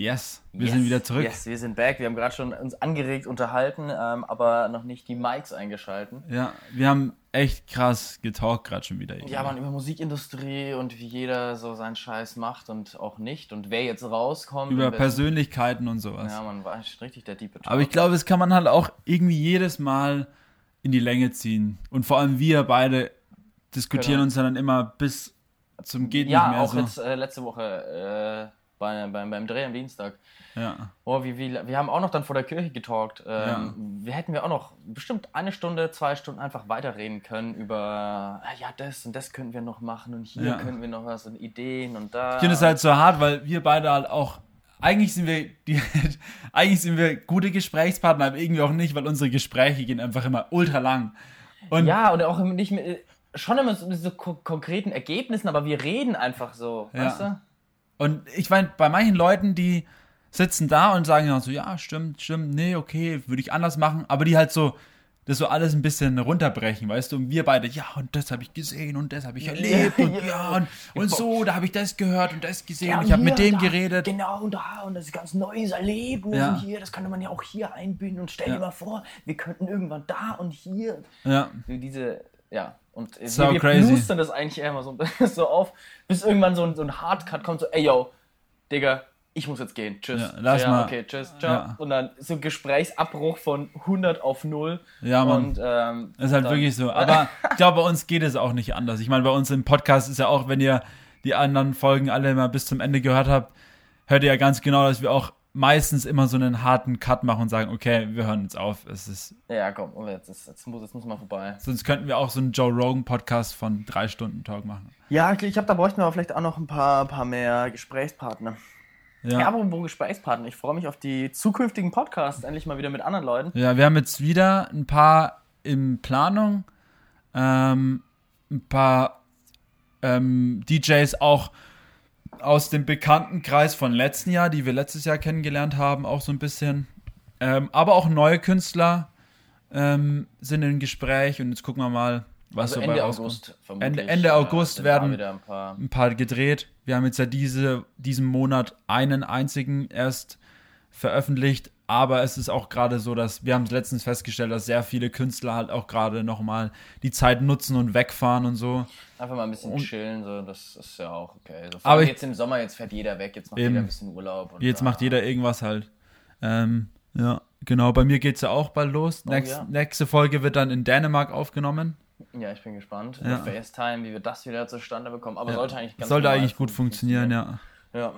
Yes, wir yes, sind wieder zurück. Yes, wir sind back. Wir haben gerade schon uns angeregt unterhalten, ähm, aber noch nicht die Mics eingeschalten. Ja, wir haben echt krass getalkt gerade schon wieder. Ja, man, über Musikindustrie und wie jeder so seinen Scheiß macht und auch nicht und wer jetzt rauskommt. Über Persönlichkeiten und sowas. Ja, man war richtig der Diepe Aber ich glaube, das kann man halt auch irgendwie jedes Mal in die Länge ziehen. Und vor allem wir beide diskutieren Genau. uns dann immer bis zum geht Ja, nicht mehr auch so. jetzt äh, letzte Woche äh, bei, beim, beim Dreh am Dienstag. Ja. Oh, wie, wie, wir haben auch noch dann vor der Kirche getalkt. Ähm, Wir hätten wir auch noch bestimmt eine Stunde, zwei Stunden einfach weiterreden können über, ah, ja, das und das könnten wir noch machen und hier Ja. könnten wir noch was und Ideen und da. Ich finde es halt so hart, weil wir beide halt auch eigentlich sind wir die, eigentlich sind wir gute Gesprächspartner, aber irgendwie auch nicht, weil unsere Gespräche gehen einfach immer ultra lang. Und ja, und auch nicht mit, schon immer so mit so ko konkreten Ergebnissen, aber wir reden einfach so, Ja. weißt du? Und ich meine, bei manchen Leuten, die sitzen da und sagen ja so, ja, stimmt, stimmt, nee, okay, würde ich anders machen, aber die halt so, das so alles ein bisschen runterbrechen, weißt du, und wir beide, ja, und das habe ich gesehen und das habe ich erlebt und ja. und, und so, da habe ich das gehört und das gesehen, Ja, ich habe mit dem da, geredet. Genau, und da, und das ist ganz neues Erlebnis. Ja. Und hier, das könnte man ja auch hier einbinden. Und stell Ja. dir mal vor, wir könnten irgendwann da und hier. Ja, So Diese, ja. Und So wir, crazy. das eigentlich mal so, so auf, bis irgendwann so ein, so ein Hardcut kommt, so, ey, yo, Digga, ich muss jetzt gehen. Tschüss. Ja, lass mal. Okay, tschüss, ciao. Ja. Und dann so ein Gesprächsabbruch von 100 auf 0. Ja, Mann. Und, ähm, Das ist halt dann- wirklich so. Aber ich glaube, bei uns geht es auch nicht anders. Ich meine, bei uns im Podcast ist ja auch, wenn ihr die anderen Folgen alle mal bis zum Ende gehört habt, hört ihr ja ganz genau, dass wir auch meistens immer so einen harten Cut machen und sagen, okay, wir hören jetzt auf. Es ist, Ja, komm, und jetzt, ist, jetzt, muss, jetzt muss mal vorbei. sonst könnten wir auch so einen Joe Rogan Podcast von drei Stunden Talk machen. Ja, ich glaube, da bräuchten wir vielleicht auch noch ein paar, paar mehr Gesprächspartner. Ja, Ja. aber wo Gesprächspartner? Ich freue mich auf die zukünftigen Podcasts, endlich mal wieder mit anderen Leuten. Ja, wir haben jetzt wieder ein paar in Planung, ähm, ein paar ähm, DJs auch aus dem Bekanntenkreis von letzten Jahr, die wir letztes Jahr kennengelernt haben, auch so ein bisschen. Ähm, aber auch neue Künstler ähm, sind im Gespräch und jetzt gucken wir mal, was Also so Ende. August. Ende- Ende August sind werden- ein paar. Ein paar gedreht. Wir haben jetzt ja diese, diesen Monat einen einzigen erst veröffentlicht, aber es ist auch gerade so, dass wir haben es letztens festgestellt, dass sehr viele Künstler halt auch gerade nochmal die Zeit nutzen und wegfahren und so. Einfach mal ein bisschen Und- chillen, so, das ist ja auch okay. So, Aber jetzt im Sommer, jetzt fährt jeder weg, jetzt macht Eben. jeder ein bisschen Urlaub. Jetzt ah, macht jeder irgendwas halt. Ähm, ja, genau. Bei mir geht es ja auch bald los. Oh, Nächst, ja. Nächste Folge wird dann in Dänemark aufgenommen. Ja, ich bin gespannt. Ja. FaceTime, wie wir das wieder zustande bekommen. Aber Ja. sollte eigentlich ganz Sollte eigentlich gut funktionieren, ja. Ja.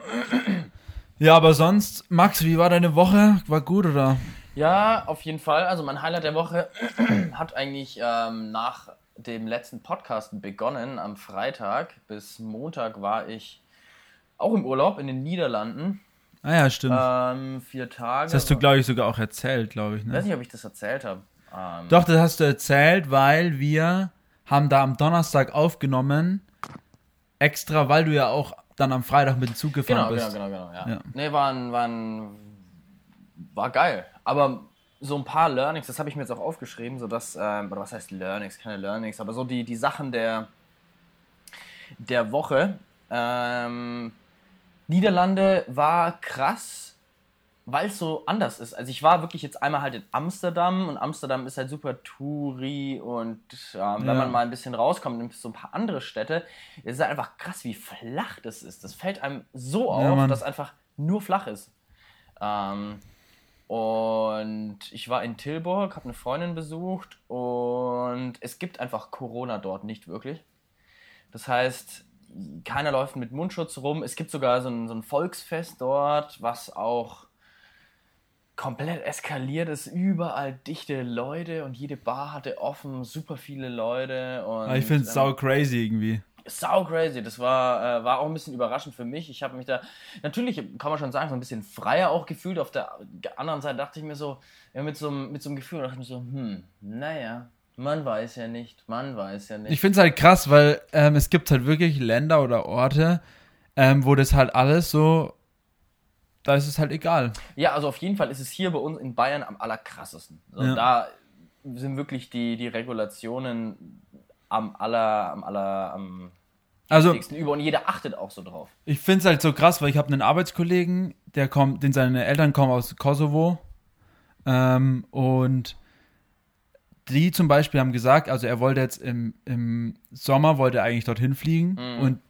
Ja, aber sonst, Max, wie war deine Woche? War gut oder? Ja, auf jeden Fall. Also mein Highlight der Woche hat eigentlich ähm, nach dem letzten Podcast begonnen. Am Freitag bis Montag war ich auch im Urlaub in den Niederlanden. Ah ja, stimmt. Ähm, vier Tage. das hast du, glaube ich, sogar auch erzählt, glaube ich. ich Ne? weiß nicht, ob ich das erzählt habe. Ähm, Doch, das hast du erzählt, weil wir haben da am Donnerstag aufgenommen, extra, weil du ja auch dann am Freitag mit dem Zug gefahren Genau, bist. genau, genau, genau, ja. Ja. Nee, war, ein, war, ein, war geil. Aber so ein paar Learnings, das habe ich mir jetzt auch aufgeschrieben, so dass, ähm, oder was heißt Learnings, keine Learnings, aber so die, die Sachen der, der Woche. Ähm, Niederlande war krass, weil es so anders ist. Also ich war wirklich jetzt einmal halt in Amsterdam und Amsterdam ist halt super Touri und ähm, wenn Ja. man mal ein bisschen rauskommt in so ein paar andere Städte, ist es halt einfach krass, wie flach das ist. Das fällt einem so auf, Ja, dass einfach nur flach ist. Ähm, und ich war in Tilburg, habe eine Freundin besucht und es gibt einfach Corona dort nicht wirklich. Das heißt, keiner läuft mit Mundschutz rum. Es gibt sogar so ein, so ein Volksfest dort, was auch komplett eskaliert ist. Überall dichte Leute und jede Bar hatte offen, super viele Leute. Und, Aber ich finde es ähm, sau crazy irgendwie. Sau crazy. Das war, äh, war auch ein bisschen überraschend für mich. Ich habe mich da, natürlich kann man schon sagen, so ein bisschen freier auch gefühlt. Auf der anderen Seite dachte ich mir so, ja, mit so, einem- mit so einem Gefühl, dachte ich mir so, hm, naja, man weiß ja nicht, man weiß ja nicht. Ich finde es halt krass, weil ähm, es gibt halt wirklich Länder oder Orte, ähm, wo das halt alles so, da ist es halt egal. Ja, also auf jeden Fall ist es hier bei uns in Bayern am allerkrassesten. So, Ja. Da sind wirklich die, die Regulationen am aller, am aller, am Also- über und jeder achtet auch so drauf. Ich finde es halt so krass, weil ich habe einen Arbeitskollegen, der kommt, den seine Eltern kommen aus Kosovo. Ähm, und die zum Beispiel haben gesagt, also er wollte jetzt im, im Sommer, wollte er eigentlich dorthin fliegen. Und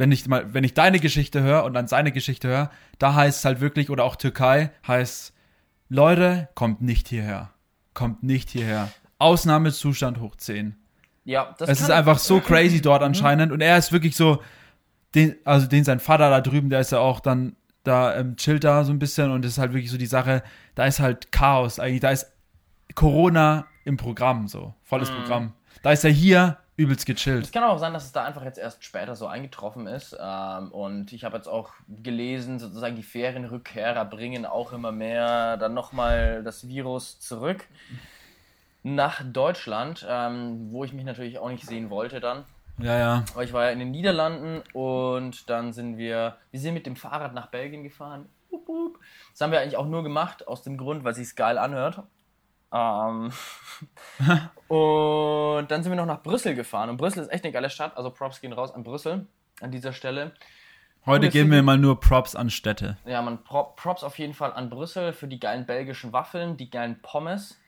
wenn ich mal, wenn ich deine Geschichte höre und dann seine Geschichte höre, da heißt es halt wirklich, oder auch Türkei, heißt, Leute, kommt nicht hierher. Kommt nicht hierher. Ausnahmezustand hoch 10. Ja, das Es ist einfach so crazy dort anscheinend. Und er ist wirklich so, den, also den sein Vater da drüben, der ist ja auch dann, da ähm, chillt da so ein bisschen und das ist halt wirklich so die Sache, da ist halt Chaos eigentlich, da ist Corona im Programm so, volles Programm. Da ist er hier übelst gechillt. Es kann auch sein, dass es da einfach jetzt erst später so eingetroffen ist. Ähm, und ich habe jetzt auch gelesen, sozusagen die Ferienrückkehrer bringen auch immer mehr dann nochmal das Virus zurück nach Deutschland, ähm, wo ich mich natürlich auch nicht sehen wollte dann. Ja, ja. Aber ich war ja in den Niederlanden und dann sind wir, wir sind mit dem Fahrrad nach Belgien gefahren. Das haben wir eigentlich auch nur gemacht, aus dem Grund, weil es sich geil anhört. Ähm, und dann sind wir noch nach Brüssel gefahren. Und Brüssel ist echt eine geile Stadt. Also Props gehen raus an Brüssel an dieser Stelle. Heute geben wir mal nur Props an Städte. Ja, man Pro- Props auf jeden Fall an Brüssel für die geilen belgischen Waffeln, die geilen Pommes.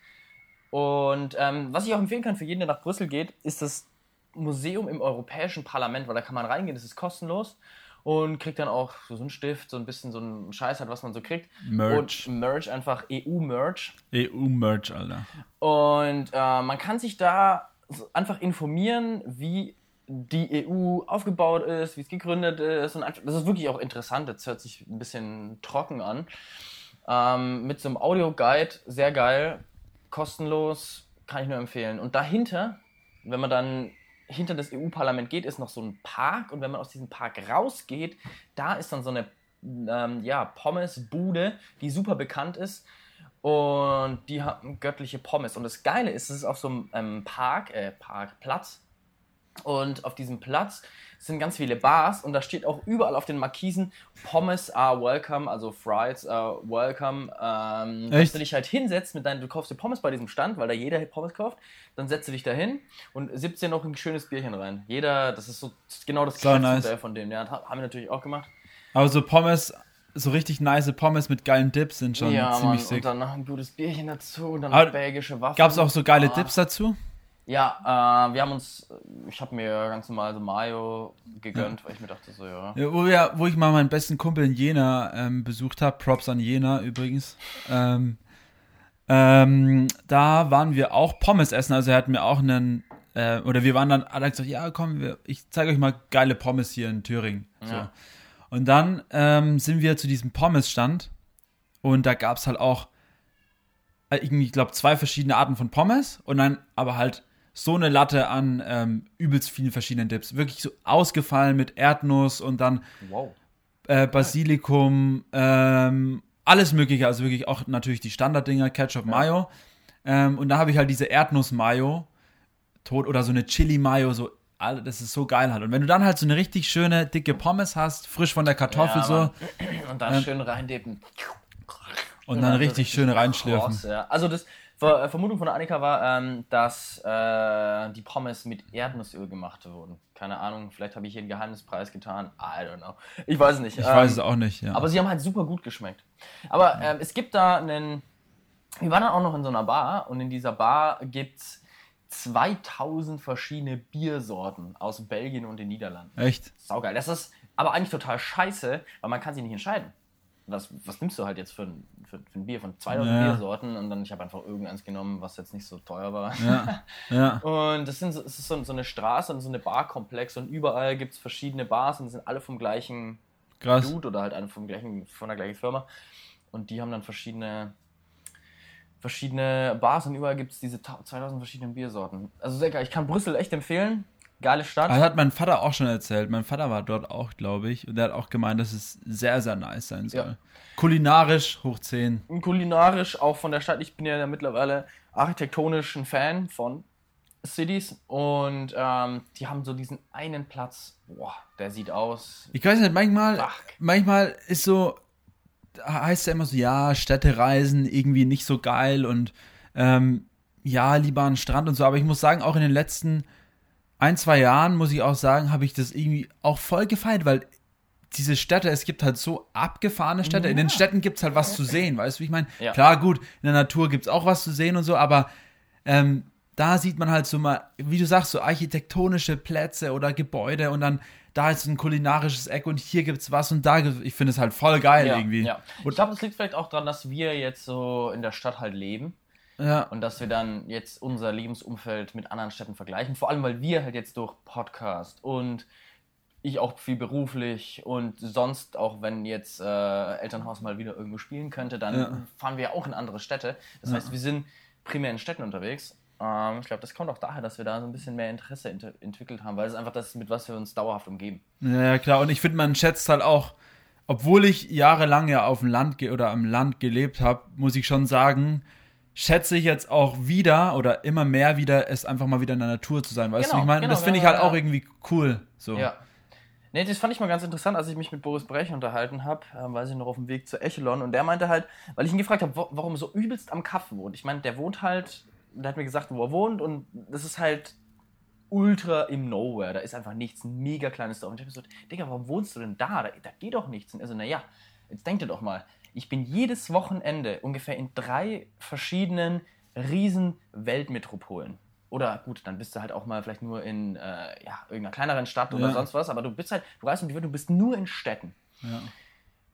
Und ähm, was ich auch empfehlen kann für jeden, der nach Brüssel geht, ist das Museum im Europäischen Parlament, weil da kann man reingehen, das ist kostenlos und kriegt dann auch so einen Stift, so ein bisschen so einen Scheiß halt, was man so kriegt. Merch. Und Merch, einfach EU-Merch. EU-Merch, Alter. Und äh, man kann sich da einfach informieren, wie die EU aufgebaut ist, wie es gegründet ist. Und das ist wirklich auch interessant. Das hört sich ein bisschen trocken an. Ähm, mit so einem Audioguide, sehr geil, kostenlos, kann ich nur empfehlen. Und dahinter, wenn man dann hinter das EU-Parlament geht, ist noch so ein Park. Und wenn man aus diesem Park rausgeht, da ist dann so eine ähm, ja, Pommesbude, die super bekannt ist. Und die haben göttliche Pommes. Und das Geile ist, es ist auf so einem ähm, Park, äh, Parkplatz. Und auf diesem Platz sind ganz viele Bars und da steht auch überall auf den Markisen Pommes are welcome, also Fries are welcome. Ähm, dass du dich halt hinsetzt mit deinen, du kaufst dir Pommes bei diesem Stand, weil da jeder Pommes kauft, dann setzt du dich da hin und sippst dir noch ein schönes Bierchen rein. Jeder, das ist so genau das So nice. von dem. Ja, haben wir natürlich auch gemacht. Aber so Pommes, so richtig nice Pommes mit geilen Dips sind schon ja, Mann, ziemlich und sick. dann noch ein gutes Bierchen dazu und dann belgische Waffeln. Gab es auch so geile Ah. Dips dazu? Ja, äh, wir haben uns, ich habe mir ganz normal so Mayo gegönnt, weil ich mir dachte so, ja. Ja, wo, wir, wo ich mal meinen besten Kumpel in Jena ähm, besucht habe, Props an Jena übrigens, ähm, ähm, da waren wir auch Pommes essen, also er hat mir auch einen, äh, oder wir waren dann alle gesagt, ja komm, wir, ich zeige euch mal geile Pommes hier in Thüringen. So. Ja. Und dann ähm, sind wir zu diesem Pommesstand und da gab es halt auch äh, ich glaube, zwei verschiedene Arten von Pommes und dann aber halt so eine Latte an ähm, übelst vielen verschiedenen Dips. Wirklich so ausgefallen mit Erdnuss und dann Wow. äh, Basilikum, ähm, alles mögliche, also wirklich auch natürlich die Standarddinger, Ketchup, Mayo. Ähm, und da habe ich halt diese Erdnuss-Mayo tot oder so eine Chili-Mayo, so, das ist so geil halt. Und wenn du dann halt so eine richtig schöne, dicke Pommes hast, frisch von der Kartoffel Ja, so. Und dann schön reindippen. und dann richtig schön reinschlürfen. Kross, ja. Also das Ver äh, Vermutung von Annika war, ähm, dass äh, die Pommes mit Erdnussöl gemacht wurden. Keine Ahnung, vielleicht habe ich hier einen Geheimnispreis getan. I don't know. Ich weiß es nicht. Ich Ähm, weiß es auch nicht, ja. Aber sie haben halt super gut geschmeckt. Aber ähm, es gibt da einen. Wir waren dann auch noch in so einer Bar und in dieser Bar gibt es 2000 verschiedene Biersorten aus Belgien und den Niederlanden. Echt? Saugeil. Das ist aber eigentlich total scheiße, weil man kann sich nicht entscheiden. Was, was nimmst du halt jetzt für ein, für, für ein Bier von 2000 Ja. Biersorten? Und dann, ich habe einfach irgendeins genommen, was jetzt nicht so teuer war. Ja, ja. Und das, sind, so- es ist so, so eine Straße und so eine Barkomplex und überall gibt es verschiedene Bars und sind alle vom gleichen Krass. Dude oder halt vom gleichen, von der gleichen Firma. Und die haben dann verschiedene, verschiedene Bars und überall gibt es diese ta- 2000 verschiedenen Biersorten. Also sehr geil. Ich kann Brüssel echt empfehlen. Geile Stadt. Das hat mein Vater auch schon erzählt. Mein Vater war dort auch, glaube ich. Und der hat auch gemeint, dass es sehr, sehr nice sein soll. Ja. Kulinarisch hoch 10. kulinarisch auch von der Stadt. Ich bin ja mittlerweile architektonisch ein Fan von Cities und ähm, die haben so diesen einen Platz, boah, der sieht aus. Ich weiß nicht, manchmal, manchmal ist so, heißt ja immer so, ja, Städtereisen irgendwie nicht so geil und ähm, ja, lieber an Strand und so. Aber ich muss sagen, auch in den letzten ein, zwei Jahren, muss ich auch sagen, habe ich das irgendwie auch voll gefeiert, weil diese Städte, es gibt halt so abgefahrene Städte. In den Städten gibt es halt was zu sehen, weißt du, wie ich meine? Ja. Klar, gut, in der Natur gibt es auch was zu sehen und so, aber ähm, da sieht man halt so mal, wie du sagst, so architektonische Plätze oder Gebäude und dann da ist ein kulinarisches Eck und hier gibt's was und da ich finde es halt voll geil Ja, irgendwie. ja. Ich glaube, das liegt vielleicht auch daran, dass wir jetzt so in der Stadt halt leben Ja, und dass wir dann jetzt unser Lebensumfeld mit anderen Städten vergleichen. Vor allem, weil wir halt jetzt durch Podcast und ich auch viel beruflich und sonst auch, wenn jetzt äh, Elternhaus mal wieder irgendwo spielen könnte, dann Ja. fahren wir auch in andere Städte. Das heißt, wir sind primär in Städten unterwegs. Ähm, ich glaube, das kommt auch daher, dass wir da so ein bisschen mehr Interesse ent entwickelt haben, weil es einfach das ist, mit was wir uns dauerhaft umgeben. Ja, ja, klar. Und ich finde, man schätzt halt auch, obwohl ich jahrelang ja auf dem Land oder am Land gelebt habe, muss ich schon sagen, schätze ich jetzt auch wieder oder immer mehr wieder, es einfach mal wieder in der Natur zu sein. Weißt du, Genau, ich meine, genau, das finde ich halt ja. auch irgendwie cool. So. Ja. Nee, das fand ich mal ganz interessant, als ich mich mit Boris Brech unterhalten habe, äh, weiß ich noch auf dem Weg zu Echelon und der meinte halt, weil ich ihn gefragt habe, wo, warum er so übelst am Kaff wohnt. Ich meine, der wohnt halt, der hat mir gesagt, wo er wohnt und das ist halt ultra im Nowhere. Da ist einfach nichts, ein mega kleines Dorf. Und ich habe gesagt, Digga, warum wohnst du denn da? Da, da geht doch nichts. Und er so, naja, jetzt denk dir doch mal, ich bin jedes Wochenende ungefähr in drei verschiedenen riesen Weltmetropolen. Oder gut, dann bist du halt auch mal vielleicht nur in äh, ja, irgendeiner kleineren Stadt oder Ja. sonst was, aber du bist halt, du reist um die Welt, du bist nur in Städten. Ja.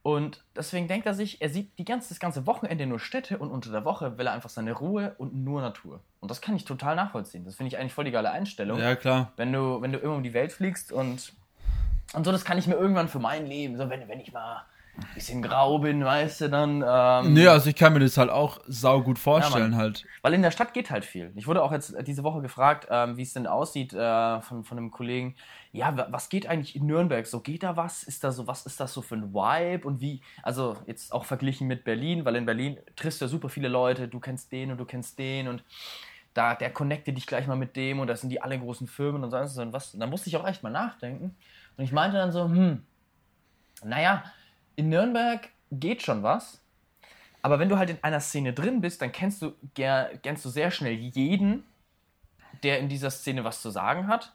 Und deswegen denkt er sich, er sieht die ganze, das ganze Wochenende nur Städte und unter der Woche will er einfach seine Ruhe und nur Natur. Und das kann ich total nachvollziehen. Das finde ich eigentlich voll die geile Einstellung. ja, klar. Wenn du, wenn du irgendwo um die Welt fliegst und, und so, das kann ich mir irgendwann für mein Leben, so wenn, wenn ich mal bisschen grau bin, weißt du, dann. Ähm, Nee, also ich kann mir das halt auch sau gut vorstellen Mann. halt. Weil in der Stadt geht halt viel. Ich wurde auch jetzt diese Woche gefragt, ähm, wie es denn aussieht äh, von, von einem Kollegen. Ja, wa- was geht eigentlich in Nürnberg? So geht da was? Ist da so was? Ist das so für ein Vibe? Und wie? Also jetzt auch verglichen mit Berlin, weil in Berlin triffst du ja super viele Leute. Du kennst den und du kennst den und da der connecte dich gleich mal mit dem und das sind die alle großen Firmen und sonst und was. Und da musste ich auch echt mal nachdenken. Und ich meinte dann so, hm, naja, in Nürnberg geht schon was. Aber wenn du halt in einer Szene drin bist, dann kennst du, kennst du sehr schnell jeden, der in dieser Szene was zu sagen hat.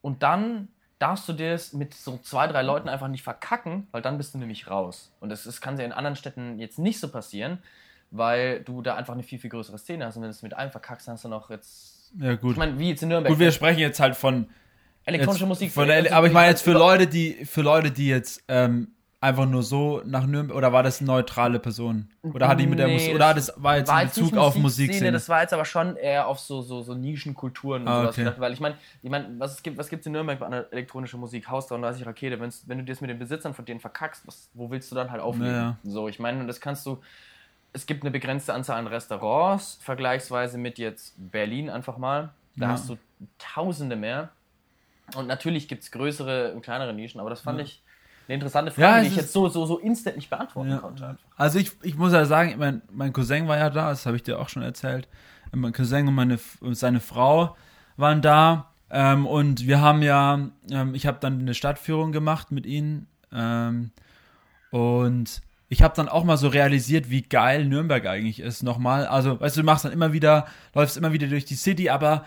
Und dann darfst du das mit so zwei, drei Leuten einfach nicht verkacken, weil dann bist du nämlich raus. Und das, das kann ja in anderen Städten jetzt nicht so passieren, weil du da einfach eine viel, viel größere Szene hast. Und wenn du es mit einem verkackst, dann hast du noch jetzt. Ja, gut. Ich meine, wie jetzt in Nürnberg. Gut, wir sprechen jetzt halt von elektronische jetzt Musik. Von der, aber ich meine jetzt für Leute, die für Leute, die jetzt ähm, einfach nur so nach Nürnberg oder war das eine neutrale Person? Oder hat die mit der Nee, Musik oder das war jetzt war in jetzt Bezug auf Musikszene, Musikszene? Das war jetzt aber schon eher auf so, so, so Nischenkulturen und Ah, sowas okay. gedacht, weil ich meine, ich mein, was es gibt, was gibt's in Nürnberg bei einer elektronischen Musik, Haus 33 Rakete, Wenn's, wenn du das mit den Besitzern von denen verkackst, was, wo willst du dann halt auflegen? Ja. So, ich meine, und das kannst du, es gibt eine begrenzte Anzahl an Restaurants, vergleichsweise mit jetzt Berlin einfach mal, da Ja. hast du tausende mehr und natürlich gibt es größere und kleinere Nischen, aber das fand ich eine interessante Frage, Ja, die ich jetzt so, so, so instant nicht beantworten Ja. konnte. Einfach. Also ich, ich muss ja sagen, mein, mein Cousin war ja da, das habe ich dir auch schon erzählt. Mein Cousin und, meine, seine Frau waren da ähm, und wir haben ja, ähm, ich habe dann eine Stadtführung gemacht mit ihnen ähm, und ich habe dann auch mal so realisiert, wie geil Nürnberg eigentlich ist nochmal. Also, weißt du, du machst dann immer wieder, läufst immer wieder durch die City, aber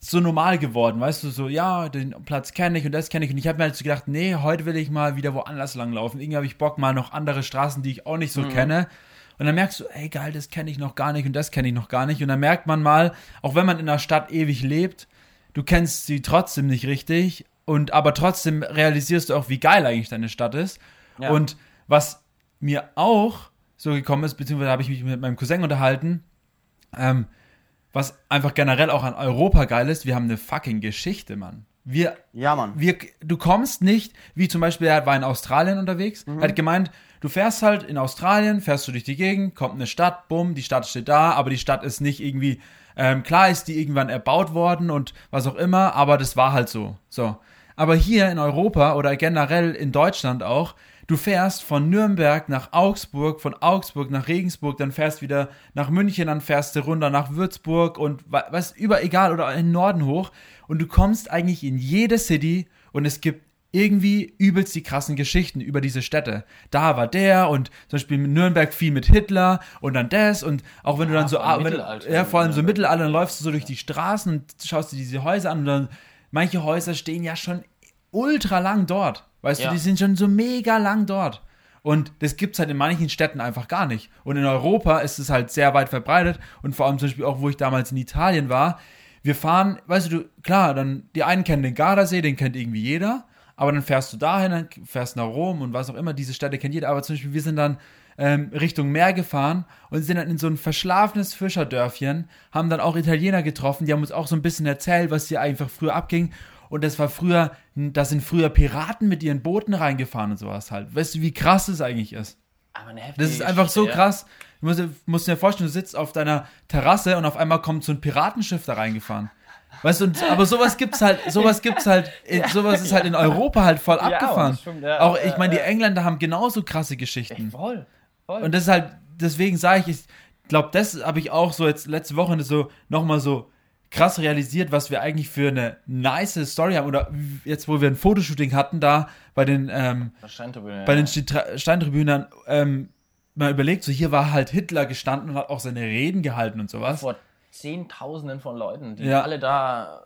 so normal geworden, weißt du, so, ja, den Platz kenne ich und das kenne ich. Und ich habe mir halt so gedacht, nee, heute will ich mal wieder woanders langlaufen. Irgendwie habe ich Bock, mal noch andere Straßen, die ich auch nicht so kenne. Und dann merkst du, ey, geil, das kenne ich noch gar nicht und das kenne ich noch gar nicht. Und dann merkt man mal, auch wenn man in einer Stadt ewig lebt, du kennst sie trotzdem nicht richtig. Und aber trotzdem realisierst du auch, wie geil eigentlich deine Stadt ist. Ja. Und was mir auch so gekommen ist, beziehungsweise habe ich mich mit meinem Cousin unterhalten, ähm, was einfach generell auch an Europa geil ist, wir haben eine fucking Geschichte, Mann. Wir, Ja, Mann. wir, du kommst nicht, wie zum Beispiel, er war in Australien unterwegs, hat gemeint, du fährst halt in Australien, fährst du durch die Gegend, kommt eine Stadt, bumm, die Stadt steht da, aber die Stadt ist nicht irgendwie, ähm, klar ist die irgendwann erbaut worden und was auch immer, aber das war halt so. So. Aber hier in Europa oder generell in Deutschland auch, du fährst von Nürnberg nach Augsburg, von Augsburg nach Regensburg, dann fährst wieder nach München, dann fährst du runter nach Würzburg und wa- was über egal oder in den Norden hoch und du kommst eigentlich in jede City und es gibt irgendwie übelst die krassen Geschichten über diese Städte. Da war der und zum Beispiel in Nürnberg viel mit Hitler und dann das und auch wenn ja, du dann so, wenn, ja, vor allem so Mittelalter, dann läufst du so durch die Straßen und schaust dir diese Häuser an und dann, manche Häuser stehen ja schon ultra lang dort. Weißt ja. du, die sind schon so mega lang dort. Und das gibt es halt in manchen Städten einfach gar nicht. Und in Europa ist es halt sehr weit verbreitet. Und vor allem zum Beispiel auch, wo ich damals in Italien war. Wir fahren, weißt du, klar, dann die einen kennen den Gardasee, den kennt irgendwie jeder. Aber dann fährst du dahin, dann fährst nach Rom und was auch immer, diese Städte kennt jeder. Aber zum Beispiel, wir sind dann ähm, Richtung Meer gefahren und sind dann in so ein verschlafenes Fischerdörfchen, haben dann auch Italiener getroffen, die haben uns auch so ein bisschen erzählt, was hier einfach früher abging. Und das war früher, da sind früher Piraten mit ihren Booten reingefahren und sowas halt. Weißt du, wie krass das eigentlich ist? das ist einfach so krass. Du musst, musst dir vorstellen, du sitzt auf deiner Terrasse und auf einmal kommt so ein Piratenschiff da reingefahren. Weißt du, aber sowas gibt's halt, sowas gibt's halt, sowas ist halt in Europa halt voll abgefahren. Stimmt, ja, auch, ich meine, die Engländer haben genauso krasse Geschichten. voll, voll. Und das ist halt, deswegen sage ich, ich glaube, das habe ich auch so jetzt letzte Woche so nochmal so krass realisiert, was wir eigentlich für eine nice Story haben. Oder jetzt, wo wir ein Fotoshooting hatten, da bei den, ähm, bei den Steintribünen, ähm, mal überlegt, so hier war halt Hitler gestanden und hat auch seine Reden gehalten und sowas. Vor Zehntausenden von Leuten, die ja. alle da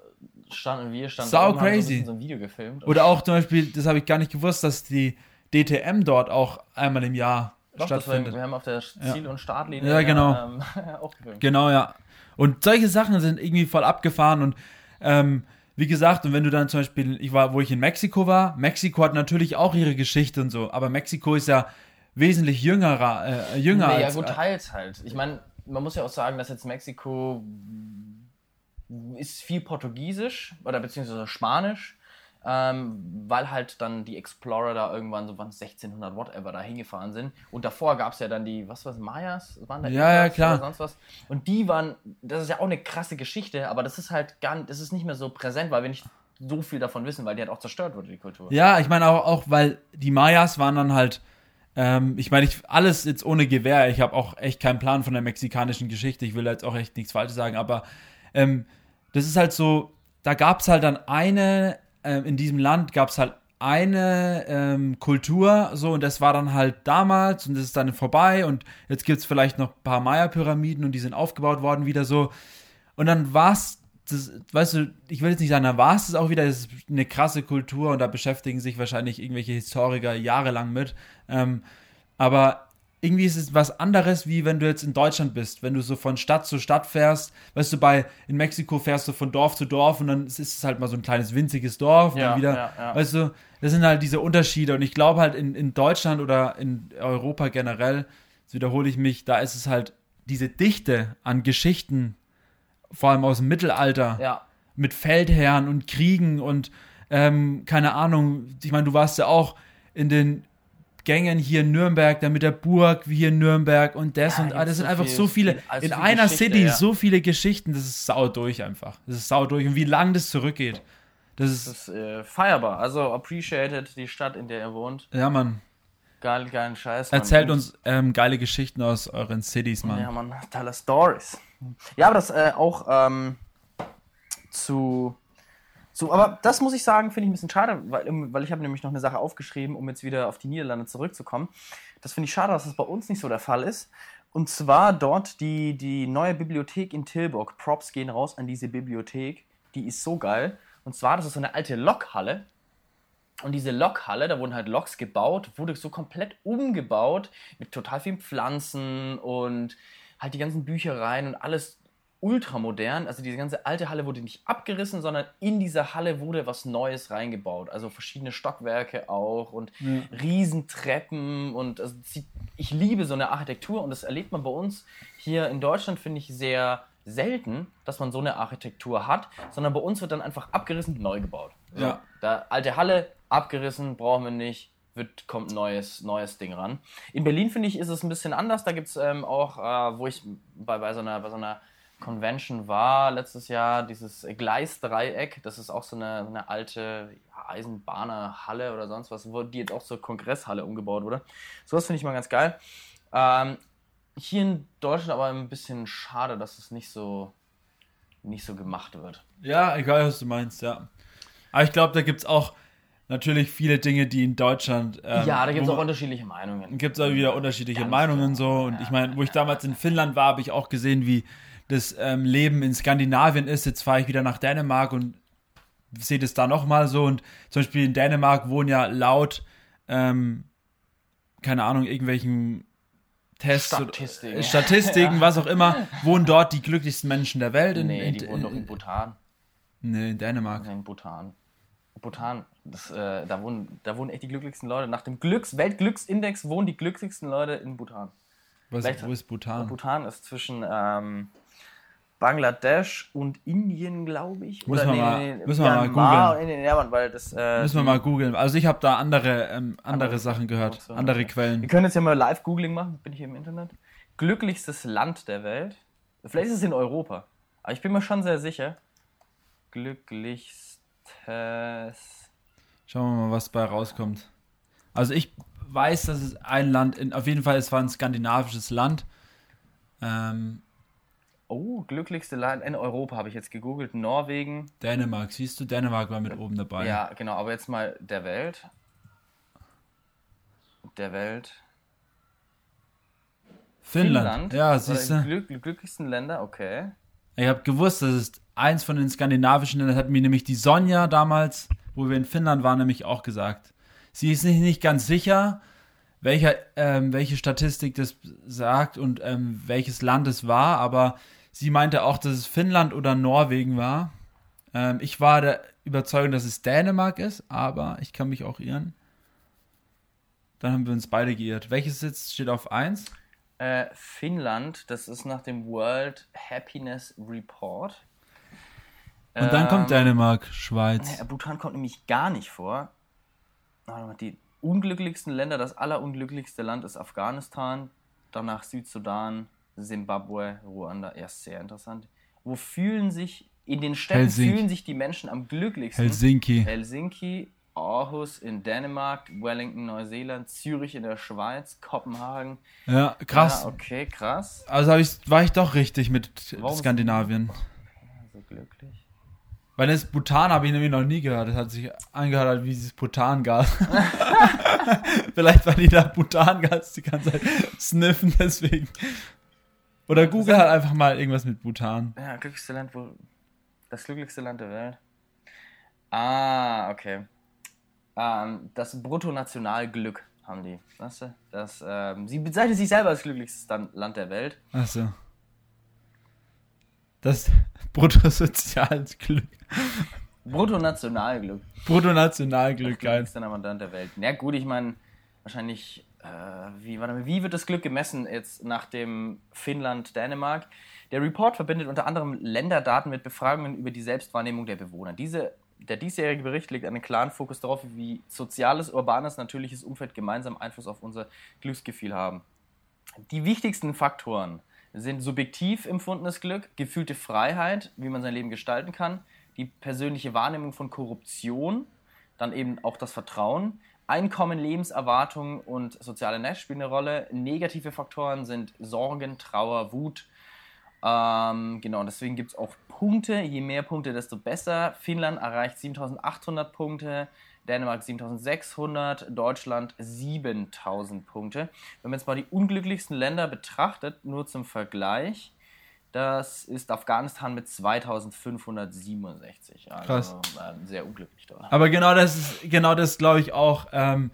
standen, wir standen Sau crazy. So ein Video gefilmt. Oder auch zum Beispiel, das habe ich gar nicht gewusst, dass die DTM dort auch einmal im Jahr Doch, stattfindet. Wir haben auf der Ziel- ja. und Startlinie ja, genau. Ähm, auch gefilmt. Genau, ja. Und solche Sachen sind irgendwie voll abgefahren und ähm, wie gesagt, und wenn du dann zum Beispiel, ich war, wo ich in Mexiko war, Mexiko hat natürlich auch ihre Geschichte und so, aber Mexiko ist ja wesentlich jüngerer, äh, jünger nee, als. Ja, gut, teils halt. Ich meine, man muss ja auch sagen, dass jetzt Mexiko ist viel Portugiesisch oder beziehungsweise Spanisch, ähm, weil halt dann die Explorer da irgendwann so 1600 whatever da hingefahren sind. Und davor gab es ja dann die, was war Mayas? Waren da ja, ja, klar. Oder sonst was? Und die waren, das ist ja auch eine krasse Geschichte, aber das ist halt gar das ist nicht mehr so präsent, weil wir nicht so viel davon wissen, weil die halt auch zerstört wurde, die Kultur. Ja, ich meine auch, auch, weil die Mayas waren dann halt ähm, ich meine, ich, alles jetzt ohne Gewehr. Ich habe auch echt keinen Plan von der mexikanischen Geschichte. Ich will jetzt auch echt nichts Falsches sagen, aber ähm, das ist halt so, da gab es halt dann eine, äh, in diesem Land gab es halt eine ähm, Kultur, so, und das war dann halt damals und das ist dann vorbei und jetzt gibt es vielleicht noch ein paar Maya-Pyramiden und die sind aufgebaut worden wieder so. Und dann war es weißt du, ich will jetzt nicht sagen, da war es auch wieder, das ist eine krasse Kultur und da beschäftigen sich wahrscheinlich irgendwelche Historiker jahrelang mit. Ähm, aber irgendwie ist es was anderes, wie wenn du jetzt in Deutschland bist, wenn du so von Stadt zu Stadt fährst. Weißt du, bei in Mexiko fährst du von Dorf zu Dorf und dann ist es halt mal so ein kleines winziges Dorf ja, wieder, ja, ja. weißt du, das sind halt diese Unterschiede und ich glaube halt in, in Deutschland oder in Europa generell, jetzt wiederhole ich mich, da ist es halt diese Dichte an Geschichten, vor allem aus dem Mittelalter, ja. mit Feldherren und Kriegen und ähm, keine Ahnung, ich meine, du warst ja auch in den Gängen hier in Nürnberg, dann mit der Burg wie hier in Nürnberg und das ja, und das sind so einfach viel, so viele, viel, in einer City ja. so viele Geschichten, das ist sau durch einfach. Das ist sau durch und wie lang das zurückgeht. Das ist, das ist äh, feierbar. Also appreciated die Stadt, in der ihr wohnt. Ja, Mann. Geil, geilen Scheiß. Mann. Erzählt uns ähm, geile Geschichten aus euren Cities, Mann. Ja, Mann, tolle Stories. Ja, aber das äh, auch ähm, zu, zu. Aber das muss ich sagen, finde ich ein bisschen schade, weil, weil ich habe nämlich noch eine Sache aufgeschrieben, um jetzt wieder auf die Niederlande zurückzukommen. Das finde ich schade, dass das bei uns nicht so der Fall ist. Und zwar dort die, die neue Bibliothek in Tilburg. Props gehen raus an diese Bibliothek. Die ist so geil. Und zwar, das ist so eine alte Lokhalle. Und diese Lokhalle, da wurden halt Loks gebaut, wurde so komplett umgebaut mit total vielen Pflanzen und halt die ganzen Büchereien und alles ultramodern. Also diese ganze alte Halle wurde nicht abgerissen, sondern in dieser Halle wurde was Neues reingebaut. Also verschiedene Stockwerke auch und ja. Riesentreppen und also ich liebe so eine Architektur und das erlebt man bei uns hier in Deutschland, finde ich, sehr selten, dass man so eine Architektur hat, sondern bei uns wird dann einfach abgerissen, neu gebaut. So, ja. Da alte Halle, abgerissen, brauchen wir nicht, wird, kommt ein neues, neues Ding ran. In Berlin, finde ich, ist es ein bisschen anders. Da gibt es ähm, auch, äh, wo ich bei, bei, so einer, bei so einer Convention war letztes Jahr, dieses Gleisdreieck. Das ist auch so eine, eine alte ja, Eisenbahnerhalle oder sonst was, wo die jetzt auch zur Kongresshalle umgebaut wurde. Sowas finde ich mal ganz geil. Ähm, hier in Deutschland aber ein bisschen schade, dass es nicht so, nicht so gemacht wird. Ja, egal, was du meinst, ja. Aber ich glaube, da gibt es auch natürlich viele Dinge, die in Deutschland. Ähm, ja, da gibt es auch unterschiedliche Meinungen. gibt es auch wieder unterschiedliche Ganz Meinungen klar. so. Und ich meine, wo ich damals in Finnland war, habe ich auch gesehen, wie das ähm, Leben in Skandinavien ist. Jetzt fahre ich wieder nach Dänemark und sehe das da nochmal so. Und zum Beispiel in Dänemark wohnen ja laut, ähm, keine Ahnung, irgendwelchen Tests, oder- Statistiken. äh, Statistiken, was auch immer, wohnen dort die glücklichsten Menschen der Welt. In, Nee, in, die wohnen doch in Bhutan. nee, in Dänemark. In Bhutan. Bhutan, das, äh, da, wohnen, da wohnen echt die glücklichsten Leute. Nach dem Glücks Weltglücksindex wohnen die glücklichsten Leute in Bhutan. Was, Vielleicht- wo ist Bhutan? Bhutan ist zwischen ähm, Bangladesch und Indien, glaube ich. Müssen wir mal- müssen wir mal googeln. Mann, weil das. Äh, Müssen wir mal googeln. Also ich habe da andere, ähm, andere, Andere Sachen gehört, Informationen, andere okay. Quellen. Wir können jetzt ja mal Live-Googling machen, bin ich hier im Internet. Glücklichstes Land der Welt. Vielleicht ist es in Europa. Aber ich bin mir schon sehr sicher. Glücklichstes. Schauen wir mal, was bei rauskommt. Also ich weiß, dass es ein Land, in, auf jeden Fall, es war ein skandinavisches Land. Ähm, Oh, glücklichste Land in Europa habe ich jetzt gegoogelt. Norwegen. Dänemark, siehst du, Dänemark war mit oben dabei. Ja, genau, aber jetzt mal der Welt. Der Welt. Finnland. Ja, siehst du. Glück, glücklichsten Länder, okay. Ich habe gewusst, das ist eins von den skandinavischen Ländern. Das hat mir nämlich die Sonja damals, wo wir in Finnland waren, nämlich auch gesagt. Sie ist sich nicht ganz sicher, welcher, ähm, welche Statistik das sagt und ähm, welches Land es war, aber sie meinte auch, dass es Finnland oder Norwegen war. Ähm, ich war der Überzeugung, dass es Dänemark ist, aber ich kann mich auch irren. Dann haben wir uns beide geirrt. Welches jetzt steht auf 1? Äh, Finnland, das ist nach dem World Happiness Report. Und dann kommt Ähm, Dänemark, Schweiz. Ja, Bhutan kommt nämlich gar nicht vor. Die unglücklichsten Länder, das allerunglücklichste Land ist Afghanistan, danach Südsudan, Simbabwe, Ruanda. Ja, sehr interessant. Wo fühlen sich, in den Städten Helsinki. fühlen sich die Menschen am glücklichsten? Helsinki. Helsinki, Aarhus in Dänemark, Wellington, Neuseeland, Zürich in der Schweiz, Kopenhagen. Ja, krass. Ja, okay, krass. Also ich, war ich doch richtig mit Warum- Skandinavien. Also glücklich. Weil das Bhutan habe ich nämlich noch nie gehört. Das hat sich angehört wie dieses Bhutangas. Vielleicht weil die da Bhutangas die ganze Zeit sniffen, deswegen. Oder Google halt einfach mal irgendwas mit Bhutan. Ja, glücklichste Land, wo. Das glücklichste Land der Welt. Ah, okay. Ähm, das Bruttonationalglück haben die. Weißt du? Das, ähm, sie bezeichnet sich selber als glücklichstes Land der Welt. Achso. Das Bruttosoziales Glück. Bruttonationalglück. Bruttonationalglück, geil. glücklichste Land der Welt. Na gut, ich meine, wahrscheinlich, äh, wie, mal, wie wird das Glück gemessen jetzt nach dem Finnland, Dänemark? Der Report verbindet unter anderem Länderdaten mit Befragungen über die Selbstwahrnehmung der Bewohner. Diese, der diesjährige Bericht legt einen klaren Fokus darauf, wie soziales, urbanes, natürliches Umfeld gemeinsam Einfluss auf unser Glücksgefühl haben. Die wichtigsten Faktoren sind subjektiv empfundenes Glück, gefühlte Freiheit, wie man sein Leben gestalten kann, die persönliche Wahrnehmung von Korruption, dann eben auch das Vertrauen, Einkommen, Lebenserwartung und soziale Netz spielen eine Rolle. Negative Faktoren sind Sorgen, Trauer, Wut. Ähm, genau, und deswegen gibt es auch Punkte. Je mehr Punkte, desto besser. Finnland erreicht 7800 Punkte, Dänemark 7600, Deutschland 7000 Punkte. Wenn man jetzt mal die unglücklichsten Länder betrachtet, nur zum Vergleich, das ist Afghanistan mit 2567. Also Krass. äh, sehr unglücklich dort. Aber genau das ist, genau das glaube ich auch, ähm,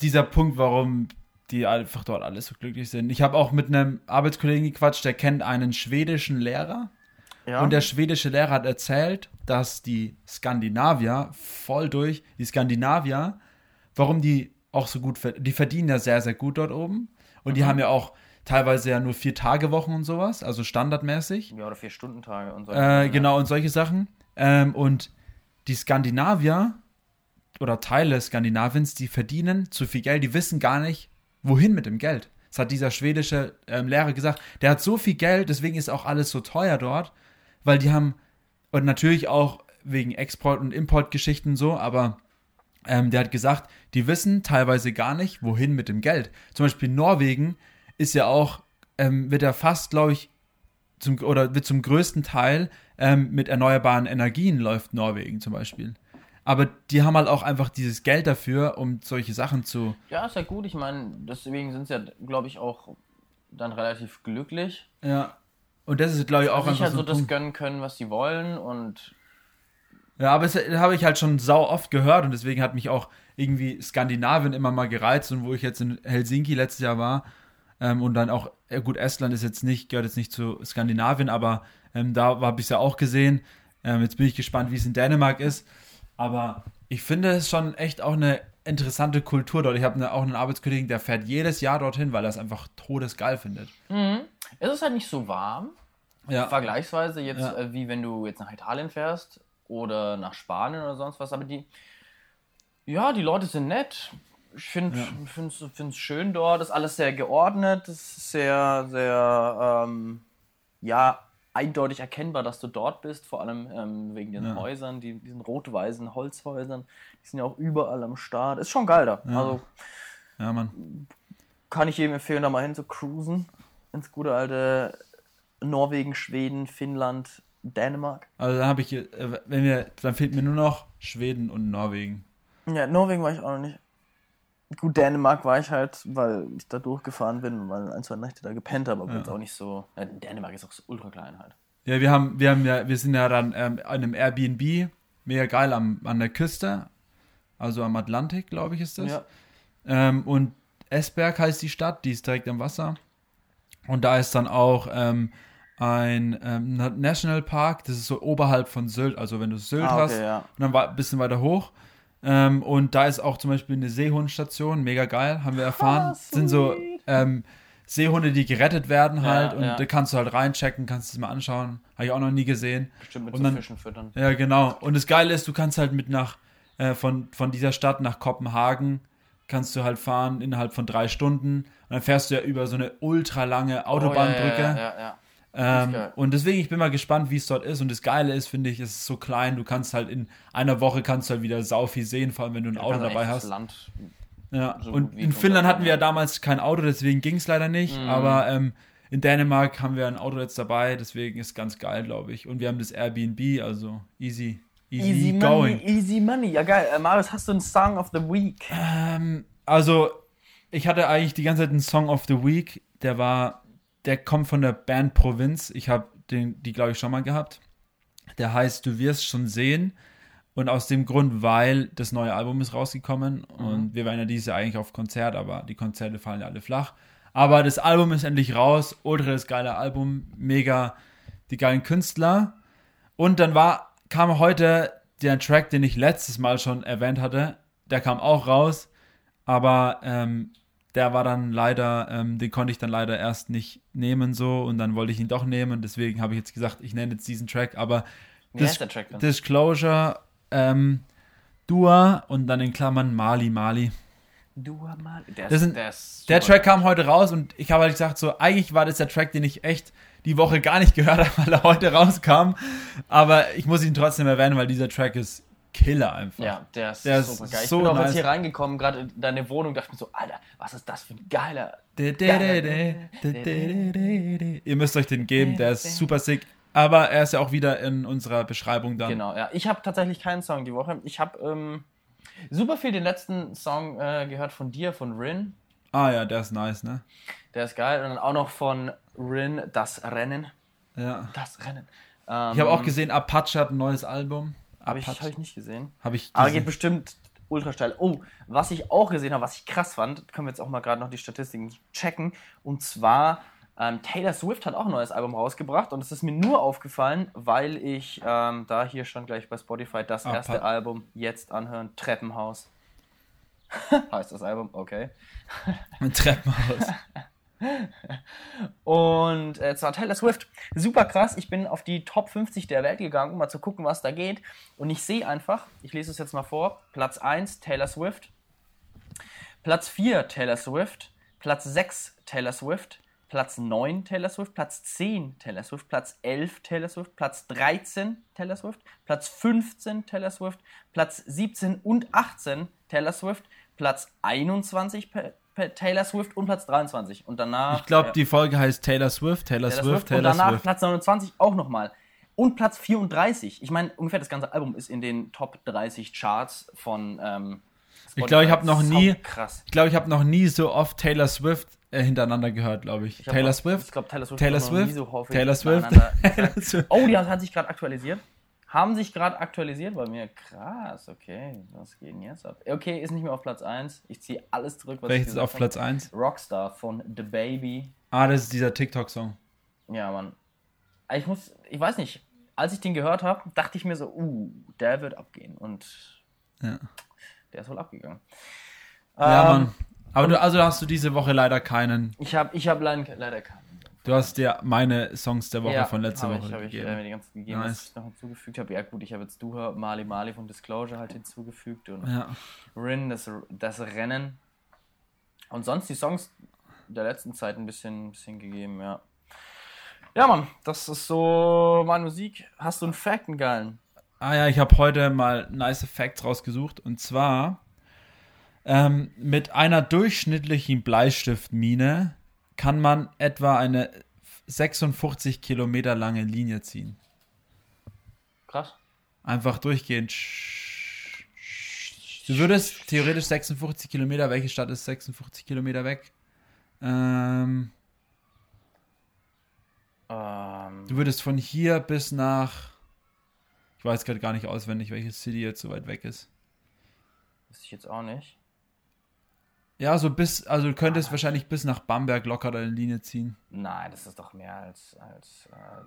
dieser Punkt, warum die einfach dort alle so glücklich sind. Ich habe auch mit einem Arbeitskollegen gequatscht, der kennt einen schwedischen Lehrer. Ja? Und der schwedische Lehrer hat erzählt, dass die Skandinavier voll durch, die Skandinavier, warum die auch so gut, ver- die verdienen ja sehr, sehr gut dort oben. Und die haben ja auch teilweise ja nur vier Tage Wochen und sowas, also standardmäßig. ja, oder vier Stunden Tage und so. Äh, genau, und solche Sachen. Ähm, und die Skandinavier oder Teile Skandinaviens, die verdienen zu viel Geld, die wissen gar nicht, wohin mit dem Geld. Das hat dieser schwedische ähm, Lehrer gesagt. Der hat so viel Geld, deswegen ist auch alles so teuer dort, weil die haben, und natürlich auch wegen Export- und Importgeschichten so, aber ähm, der hat gesagt, die wissen teilweise gar nicht, wohin mit dem Geld. Zum Beispiel Norwegen ist ja auch, ähm, wird ja fast, glaube ich, zum, oder wird zum größten Teil ähm, mit erneuerbaren Energien läuft Norwegen zum Beispiel. aber die haben halt auch einfach dieses Geld dafür, um solche Sachen zu. Ja, ist ja gut. Ich meine, deswegen sind sie ja, glaube ich, auch dann relativ glücklich. Ja. Und das ist, glaube ich, auch einfach halt so das Punkt. gönnen können, was sie wollen und Ja, aber das habe ich halt schon sau oft gehört und deswegen hat mich auch irgendwie Skandinavien immer mal gereizt und wo ich jetzt in Helsinki letztes Jahr war ähm, und dann auch, ja gut, Estland ist jetzt nicht, gehört jetzt nicht zu Skandinavien, aber ähm, da habe ich es ja auch gesehen. Ähm, jetzt bin ich gespannt, wie es in Dänemark ist. Aber ich finde es schon echt auch eine interessante Kultur dort. Ich habe eine, auch einen Arbeitskollegen, der fährt jedes Jahr dorthin, weil er es einfach todesgeil findet. es ist halt nicht so warm. Ja, Vergleichsweise jetzt, Ja. äh, wie wenn du jetzt nach Italien fährst oder nach Spanien oder sonst was. Aber die, ja, die Leute sind nett. Ich finde es schön dort. Ist alles sehr geordnet. Es ist sehr, sehr, ähm, ja, eindeutig erkennbar, dass du dort bist. Vor allem ähm, wegen den Ja. Häusern, die, diesen rot-weißen Holzhäusern. Die sind ja auch überall am Start. Ist schon geil da. Also ja, Mann. kann ich jedem empfehlen, da mal hin zu cruisen. Ins gute alte Norwegen, Schweden, Finnland, Dänemark. Also dann habe ich, äh, wenn wir, dann fehlt mir nur noch Schweden und Norwegen. Ja, Norwegen war ich auch noch nicht. Gut, Dänemark war ich halt, weil ich da durchgefahren bin, weil ein, zwei Nächte da gepennt habe, aber jetzt auch nicht so. Ja, Dänemark ist auch so ultra klein halt. Ja, wir haben, wir haben ja, wir sind ja dann ähm, an einem Airbnb, mega geil am, an der Küste, also am Atlantik, glaube ich, ist das. Ja. Ähm, und Esberg heißt die Stadt, die ist direkt am Wasser. Und da ist dann auch ähm, ein ähm, Na- Nationalpark, das ist so oberhalb von Sylt, also wenn du Sylt Ah, okay, hast ja. und dann war ein bisschen weiter hoch. Ähm, und da ist auch zum Beispiel eine Seehundstation, mega geil, haben wir erfahren. Ah, Das sind so ähm, Seehunde, die gerettet werden halt Ja, und ja. da kannst du halt reinchecken, kannst es mal anschauen. Habe ich auch noch nie gesehen. Bestimmt mit Und so dann- Fischen füttern. Ja, genau. Und das Geile ist, du kannst halt mit nach, äh, von, von dieser Stadt nach Kopenhagen, kannst du halt fahren innerhalb von drei Stunden. Und dann fährst du ja über so eine ultra lange Autobahnbrücke. Oh, ja, ja, ja, ja. Ähm, und deswegen, ich bin mal gespannt, wie es dort ist. Und das Geile ist, finde ich, es ist so klein, du kannst halt in einer Woche kannst du halt wieder sau viel sehen, vor allem wenn du ein Du Auto dabei hast. Land. Ja. so und in Finnland hatten wir ja damals kein Auto, deswegen ging es leider nicht. Mhm. Aber ähm, in Dänemark haben wir ein Auto jetzt dabei, deswegen ist ganz geil, glaube ich. Und wir haben das Airbnb, also easy, easy, Easy going. Money, easy money. Ja, geil. Äh, Marius, hast du einen Song of the Week? Ähm, also, ich hatte eigentlich die ganze Zeit einen Song of the Week, der war, der kommt von der Band Provinz. Ich habe den, die glaube ich schon mal gehabt. Der heißt Du wirst schon sehen. Und aus dem Grund, weil das neue Album ist rausgekommen und wir waren ja dieses Jahr eigentlich auf Konzert, aber die Konzerte fallen ja alle flach. Aber das Album ist endlich raus, ultra das geile Album, mega die geilen Künstler. Und dann war, kam heute der Track, den ich letztes Mal schon erwähnt hatte, der kam auch raus, aber ähm, der war dann leider, ähm, den konnte ich dann leider erst nicht nehmen so und dann wollte ich ihn doch nehmen, deswegen habe ich jetzt gesagt, ich nenne jetzt diesen Track, aber Dis Track? Disclosure, ähm, Dua und dann in Klammern Mali Mali. Du mal. Der, Das sind- der, ist Der Track kam heute raus und ich habe halt gesagt, so eigentlich war das der Track, den ich echt die Woche gar nicht gehört habe, weil er heute rauskam. Aber ich muss ihn trotzdem erwähnen, weil dieser Track ist Killer einfach. Ja, der ist, der ist so geil. Ich so bin auch jetzt hier reingekommen, gerade in deine Wohnung, dachte mir so, Alter, was ist das für ein geiler. Ihr müsst euch den geben, der ist super sick. Aber er ist ja auch wieder in unserer Beschreibung dann. Genau, ja. Ich habe tatsächlich keinen Song die Woche. Ich habe ähm, super viel den letzten Song äh, gehört von dir, von Rin. Ah ja, der ist nice, ne? Der ist geil. Und dann auch noch von Rin, Das Rennen. Ja. Das Rennen. Ähm, ich habe auch gesehen, Apache hat ein neues Album. Habe ich, hab ich nicht gesehen. Hab ich Aber geht bestimmt ultra steil. Oh, was ich auch gesehen habe, was ich krass fand, können wir jetzt auch mal gerade noch die Statistiken checken. Und zwar, ähm, Taylor Swift hat auch ein neues Album rausgebracht und es ist mir nur aufgefallen, weil ich ähm, da hier schon gleich bei Spotify das Ah, erste Album jetzt anhören, Treppenhaus. heißt das Album, okay. Ein Treppenhaus. Und äh, zwar Taylor Swift. Super krass. Ich bin auf die Top 50 der Welt gegangen, um mal zu gucken, was da geht. Und ich sehe einfach, ich lese es jetzt mal vor: Platz 1 Taylor Swift, Platz 4 Taylor Swift, Platz 6 Taylor Swift, Platz 9 Taylor Swift, Platz 10 Taylor Swift, Platz 11 Taylor Swift, Platz 13 Taylor Swift, Platz 15 Taylor Swift, Platz 17 und 18 Taylor Swift, Platz 21 Pa- Pa- Taylor Swift und Platz 23. Und danach. Ich glaube, ja, die Folge heißt Taylor Swift, Taylor, Taylor Swift, Swift und Taylor danach Swift. Platz 29 auch nochmal. Und Platz 34. Ich meine, ungefähr das ganze Album ist in den Top 30 Charts von. Ähm, ich glaube, ich habe noch nie, krass. ich glaube, ich habe noch nie so oft Taylor Swift äh, hintereinander gehört, glaube ich. Ich Taylor noch- Swift. Ich glaube, Taylor Swift. Taylor Swift, so Taylor Swift. Taylor. Swift. Oh, die hat sich gerade aktualisiert. Haben sich gerade aktualisiert bei mir. Krass, okay. Was geht denn jetzt ab? Okay, ist nicht mehr auf Platz 1. Ich ziehe alles zurück, was ich Welches ist gesagt auf Platz 1? habe. Rockstar von The Baby. Ah, das ist dieser TikTok-Song. Ja, Mann. Ich muss, ich weiß nicht, als ich den gehört habe, dachte ich mir so, uh, der wird abgehen. Und Ja. der ist wohl abgegangen. Ja, Ähm, Mann. Aber du, also hast du diese Woche leider keinen. Ich habe ich hab leider keinen. Du hast dir meine Songs der Woche Ja, von letzter Woche ich, hab ich gegeben. äh, mir die ganzen gegeben, Nice. was ich noch hinzugefügt habe. Ja gut, ich habe jetzt Duha, Mali Mali von Disclosure halt hinzugefügt und ja. Rin, das, das Rennen. Und sonst die Songs der letzten Zeit ein bisschen, bisschen gegeben, ja. Ja, Mann, das ist so meine Musik. Hast du einen Fact, einen geilen? Ah ja, ich habe heute mal nice Facts rausgesucht. Und zwar ähm, mit einer durchschnittlichen Bleistiftmine kann man etwa eine 46 Kilometer lange Linie ziehen. Krass. Einfach durchgehend. Du würdest theoretisch 56 Kilometer, welche Stadt ist 56 Kilometer weg? Ähm, Ähm, du würdest von hier bis nach. Ich weiß gerade gar nicht auswendig, welche City jetzt so weit weg ist. wüsste ich jetzt auch nicht. Ja, so bis, also du könntest wahrscheinlich bis nach Bamberg locker deine Linie ziehen. Nein, das ist doch mehr als, als äh,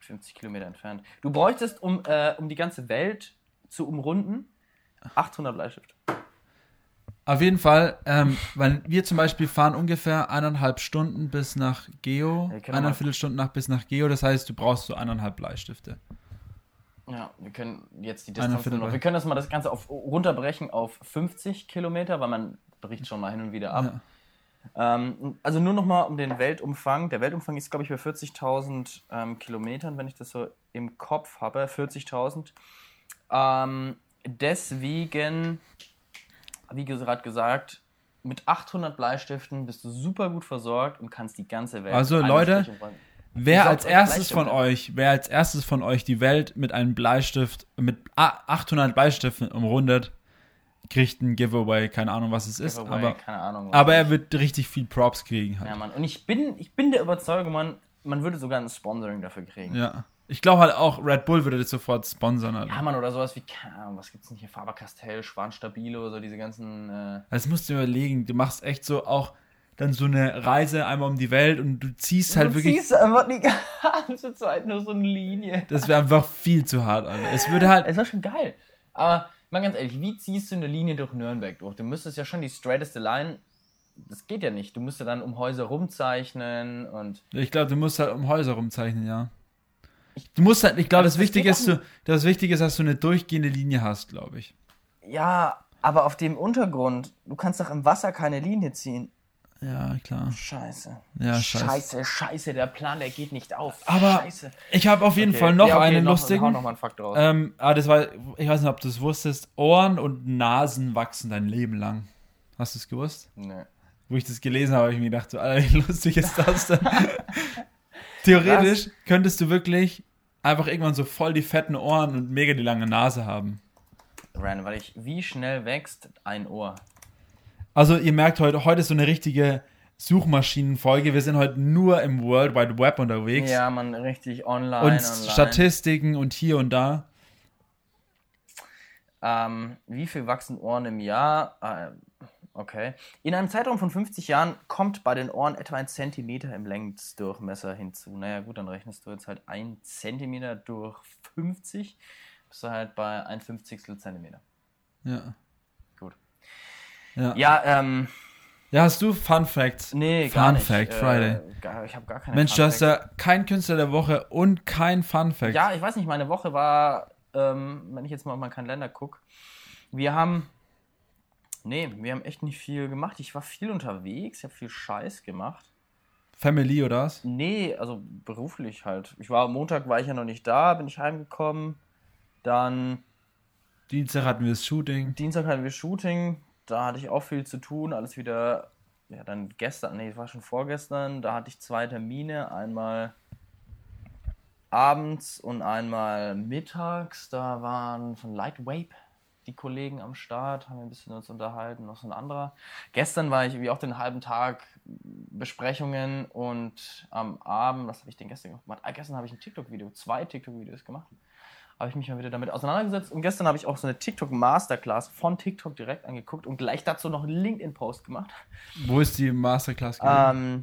50 Kilometer entfernt. Du bräuchtest, um, äh, um die ganze Welt zu umrunden, 800 Bleistift. Auf jeden Fall, ähm, weil wir zum Beispiel fahren ungefähr eineinhalb Stunden bis nach Geo, Ja, mal- Stunden nach bis nach Geo, das heißt, du brauchst so eineinhalb Bleistifte. Ja, wir können jetzt die Distanz noch. Wir können das mal das Ganze auf, runterbrechen auf 50 Kilometer, weil man bricht schon mal hin und wieder ab. Ähm, also nur noch mal um den Weltumfang. Der Weltumfang ist, glaube ich, bei 40.000 ähm, Kilometern, wenn ich das so im Kopf habe. 40.000. Ähm, deswegen, wie gerade gesagt, mit 800 Bleistiften bist du super gut versorgt und kannst die ganze Welt. Also, Leute. Wer als erstes von euch, wer als erstes von euch die Welt mit einem Bleistift, mit a- 800 Bleistiften umrundet, kriegt ein Giveaway, keine Ahnung, was es ist, Giveaway, aber, keine Ahnung. aber er wird richtig viel Props kriegen halt. Ja, Mann. Und ich bin, ich bin der Überzeugung, man, man würde sogar ein Sponsoring dafür kriegen. Ja. Ich glaube halt auch, Red Bull würde das sofort sponsern. Alter. Ja, Mann, oder sowas wie, keine Ahnung, was gibt's denn hier? Faber-Castell, Schwanstabilo, so diese ganzen. Äh, Das musst du überlegen. Du machst echt so auch dann so eine Reise einmal um die Welt und du ziehst halt du wirklich. ziehst einfach die ganze Zeit nur so eine Linie. Das wäre einfach viel zu hart, Alter. Es würde halt. Es war schon geil. Aber mal ganz ehrlich, wie ziehst du eine Linie durch Nürnberg durch? Du müsstest ja schon die straighteste Line. Das geht ja nicht. Du müsstest dann um Häuser rumzeichnen und. Ich glaube, du musst halt um Häuser rumzeichnen, ja. Du musst halt, ich glaube, das das Wichtige ist, du, das Wichtige ist, dass du eine durchgehende Linie hast, glaube ich. Ja, aber auf dem Untergrund, du kannst doch im Wasser keine Linie ziehen. Ja, klar. Scheiße. Ja, scheiße. Scheiße, scheiße, der Plan, der geht nicht auf. Aber scheiße. ich habe auf jeden Okay. Fall noch Ja, okay, einen noch, Hau lustigen. noch mal einen Fakt raus. Ähm, ah, das war, ich weiß nicht, ob du es wusstest. Ohren und Nasen wachsen dein Leben lang. Hast du es gewusst? nee. Wo ich das gelesen habe, habe ich mir gedacht, so, Alter, wie lustig ist das denn? Theoretisch könntest du wirklich einfach irgendwann so voll die fetten Ohren und mega die lange Nase haben. Random, weil ich, wie schnell wächst ein Ohr? Also ihr merkt heute, heute ist so eine richtige Suchmaschinenfolge. Wir sind heute nur im World Wide Web unterwegs. Ja, man, richtig online. und online. Statistiken und hier und da. Ähm, wie viel wachsen Ohren im Jahr? Äh, okay. In einem Zeitraum von 50 Jahren kommt bei den Ohren etwa ein Zentimeter im Längsdurchmesser hinzu. Naja, gut, dann rechnest du jetzt halt ein Zentimeter durch 50. Bist du halt bei ein Fünfzigstel Zentimeter. Ja. Ja. Ja, ähm, Ja, hast du Fun Facts? nee, Fun gar nicht. Fact Äh, Friday. Gar, ich habe gar keine Mensch, Fun du hast ja kein Künstler der Woche und kein Fun Fact. Ja, ich weiß nicht, meine Woche war, ähm, wenn ich jetzt mal auf meinen Kalender gucke, wir haben, nee, wir haben echt nicht viel gemacht. Ich war viel unterwegs, ich habe viel Scheiß gemacht. Family oder was? Nee, also beruflich halt. Ich war am Montag, war ich ja noch nicht da, bin ich heimgekommen. Dann Dienstag hatten wir das Shooting. Dienstag hatten wir Shooting, da hatte ich auch viel zu tun, alles wieder, ja dann gestern, nee, war schon vorgestern, da hatte ich zwei Termine, einmal abends und einmal mittags. Da waren von Lightwave die Kollegen am Start, haben wir ein bisschen uns unterhalten, noch so ein anderer. Gestern war ich wie auch den halben Tag Besprechungen und am Abend, was habe ich denn gestern gemacht? Ah, gestern habe ich ein TikTok-Video, zwei TikTok-Videos gemacht. Habe ich mich mal wieder damit auseinandergesetzt und gestern habe ich auch so eine TikTok-Masterclass von TikTok direkt angeguckt und gleich dazu noch einen LinkedIn-Post gemacht. Wo ist die Masterclass? Ähm,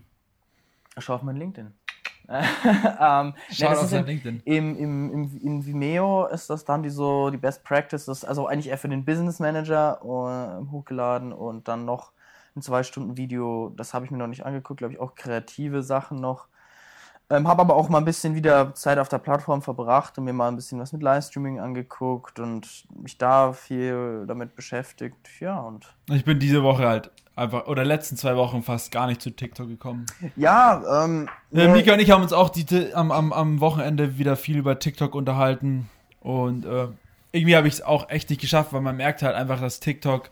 schau auf mein LinkedIn. ähm, Schau auf in, LinkedIn. Im, im, im, in Vimeo ist das dann die so die Best Practices, also eigentlich eher für den Business Manager uh, hochgeladen und dann noch ein zwei Stunden Video, das habe ich mir noch nicht angeguckt, glaube ich auch kreative Sachen noch. Ähm, habe aber auch mal ein bisschen wieder Zeit auf der Plattform verbracht und mir mal ein bisschen was mit Livestreaming angeguckt und mich da viel damit beschäftigt. Ja, und. Ich bin diese Woche halt einfach, oder letzten zwei Wochen fast gar nicht zu TikTok gekommen. Ja, ähm. Äh, Mika und ich haben uns auch die, am, am, am Wochenende wieder viel über TikTok unterhalten und äh, irgendwie habe ich es auch echt nicht geschafft, weil man merkt halt einfach, dass TikTok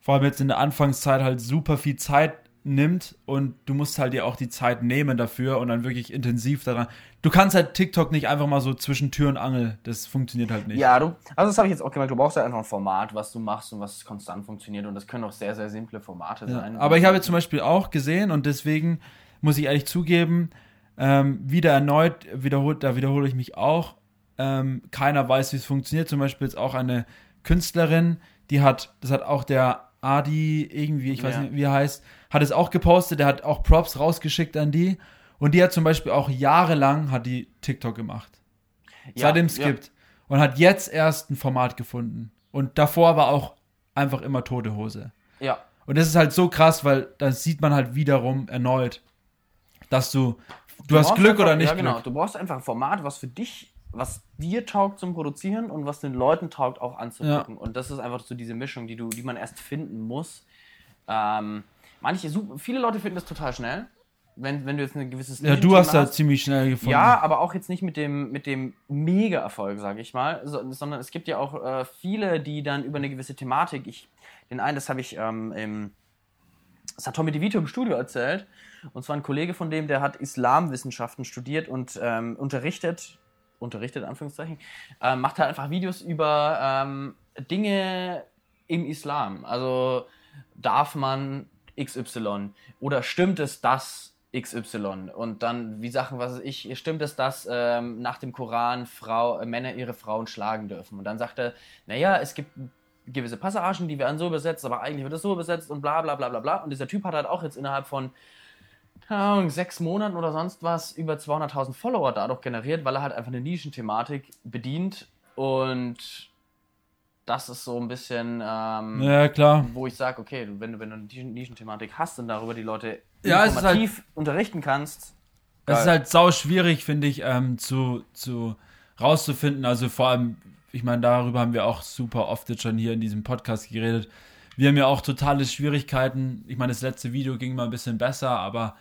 vor allem jetzt in der Anfangszeit halt super viel Zeit nimmt und du musst halt dir auch die Zeit nehmen dafür und dann wirklich intensiv daran. Du kannst halt TikTok nicht einfach mal so zwischen Tür und Angel. Das funktioniert halt nicht. Ja, du, also das habe ich jetzt auch gemerkt. Du brauchst halt einfach ein Format, was du machst und was konstant funktioniert und das können auch sehr, sehr simple Formate ja, sein. Aber ich habe jetzt zum Beispiel auch gesehen und deswegen muss ich ehrlich zugeben, ähm, wieder erneut wiederholt, da wiederhole ich mich auch. Ähm, keiner weiß, wie es funktioniert. Zum Beispiel jetzt auch eine Künstlerin, die hat, das hat auch der Adi irgendwie, ich weiß ja. nicht, wie er heißt, hat es auch gepostet, der hat auch Props rausgeschickt an die. Und die hat zum Beispiel auch jahrelang hat die TikTok gemacht. Ja, Seitdem es ja. gibt. Und hat jetzt erst ein Format gefunden. Und davor war auch einfach immer tote Hose. Ja. Und das ist halt so krass, weil da sieht man halt wiederum erneut, dass du, du, du hast Glück einfach, oder nicht ja, genau. Glück. Du brauchst einfach ein Format, was für dich was dir taugt zum Produzieren und was den Leuten taugt auch anzugucken. Ja. Und das ist einfach so diese Mischung, die du, die man erst finden muss. Ähm, manche, viele Leute finden das total schnell. Wenn, wenn du jetzt ein gewisses Ja, du hast da ziemlich schnell gefunden. Ja, aber auch jetzt nicht mit dem, mit dem Mega-Erfolg, sage ich mal, so, sondern es gibt ja auch äh, viele, die dann über eine gewisse Thematik, ich, den einen, das habe ich ähm, im, das hat Tommy DeVito im Studio erzählt, und zwar ein Kollege von dem, der hat Islamwissenschaften studiert und ähm, unterrichtet unterrichtet, Anführungszeichen, äh, macht halt einfach Videos über ähm, Dinge im Islam. Also darf man XY oder stimmt es, dass XY und dann wie Sachen, was ich, stimmt es, dass ähm, nach dem Koran Frau, äh, Männer ihre Frauen schlagen dürfen? Und dann sagt er, naja, es gibt gewisse Passagen, die werden so übersetzt, aber eigentlich wird es so übersetzt und bla bla bla bla bla. Und dieser Typ hat halt auch jetzt innerhalb von Ahnung, sechs Monaten oder sonst was über 200.000 Follower dadurch generiert, weil er halt einfach eine Nischenthematik bedient und das ist so ein bisschen, ähm, ja, klar. wo ich sage, okay, wenn du, wenn du eine Nischenthematik hast und darüber die Leute ja, informativ halt, unterrichten kannst. Es ist halt sau schwierig, finde ich, ähm, zu, zu rauszufinden. Also vor allem, ich meine, darüber haben wir auch super oft jetzt schon hier in diesem Podcast geredet. Wir haben ja auch totale Schwierigkeiten. Ich meine, das letzte Video ging mal ein bisschen besser, aber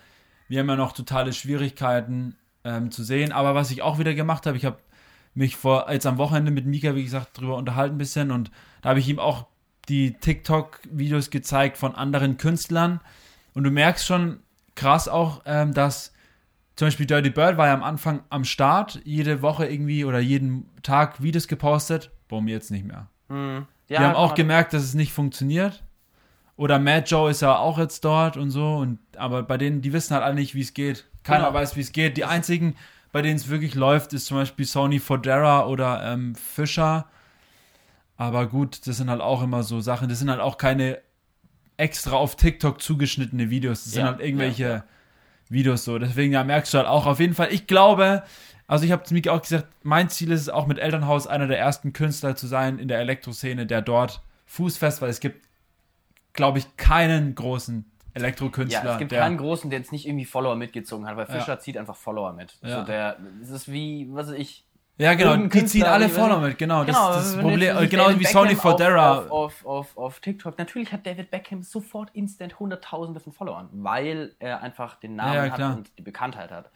wir haben ja noch totale Schwierigkeiten ähm, zu sehen. Aber was ich auch wieder gemacht habe, ich habe mich vor, jetzt am Wochenende mit Mika, wie gesagt, drüber unterhalten ein bisschen und da habe ich ihm auch die TikTok-Videos gezeigt von anderen Künstlern. Und du merkst schon krass auch, ähm, dass zum Beispiel Dirty Bird war ja am Anfang am Start, jede Woche irgendwie oder jeden Tag Videos gepostet. Boom, jetzt nicht mehr. Mhm. Ja, die haben auch gemerkt, dass es nicht funktioniert. Oder Mad Joe ist ja auch jetzt dort und so. Und, aber bei denen, die wissen halt alle nicht, wie es geht. Keiner genau. weiß, wie es geht. Die einzigen, bei denen es wirklich läuft, ist zum Beispiel Sony Fodera oder ähm, Fischer. Aber gut, das sind halt auch immer so Sachen. Das sind halt auch keine extra auf TikTok zugeschnittene Videos. Das ja, sind halt irgendwelche ja. Videos so. Deswegen ja, merkst du halt auch auf jeden Fall. Ich glaube, also ich habe zu Miki auch gesagt, mein Ziel ist es auch mit Elternhaus einer der ersten Künstler zu sein in der Elektroszene, der dort fußfest, weil es gibt, glaube ich, keinen großen Elektrokünstler. Ja, es gibt keinen großen, der jetzt nicht irgendwie Follower mitgezogen hat, weil Fischer ja. zieht einfach Follower mit. Ja. So der, das ist wie, was weiß ich. Ja, genau, die ziehen alle Follower mit, genau. genau das, das Problem, genau wie Sony Fodera. Auf, auf, auf, auf, TikTok. Natürlich hat David Beckham sofort instant Hunderttausende von Followern, weil er einfach den Namen ja, hat und die Bekanntheit hat.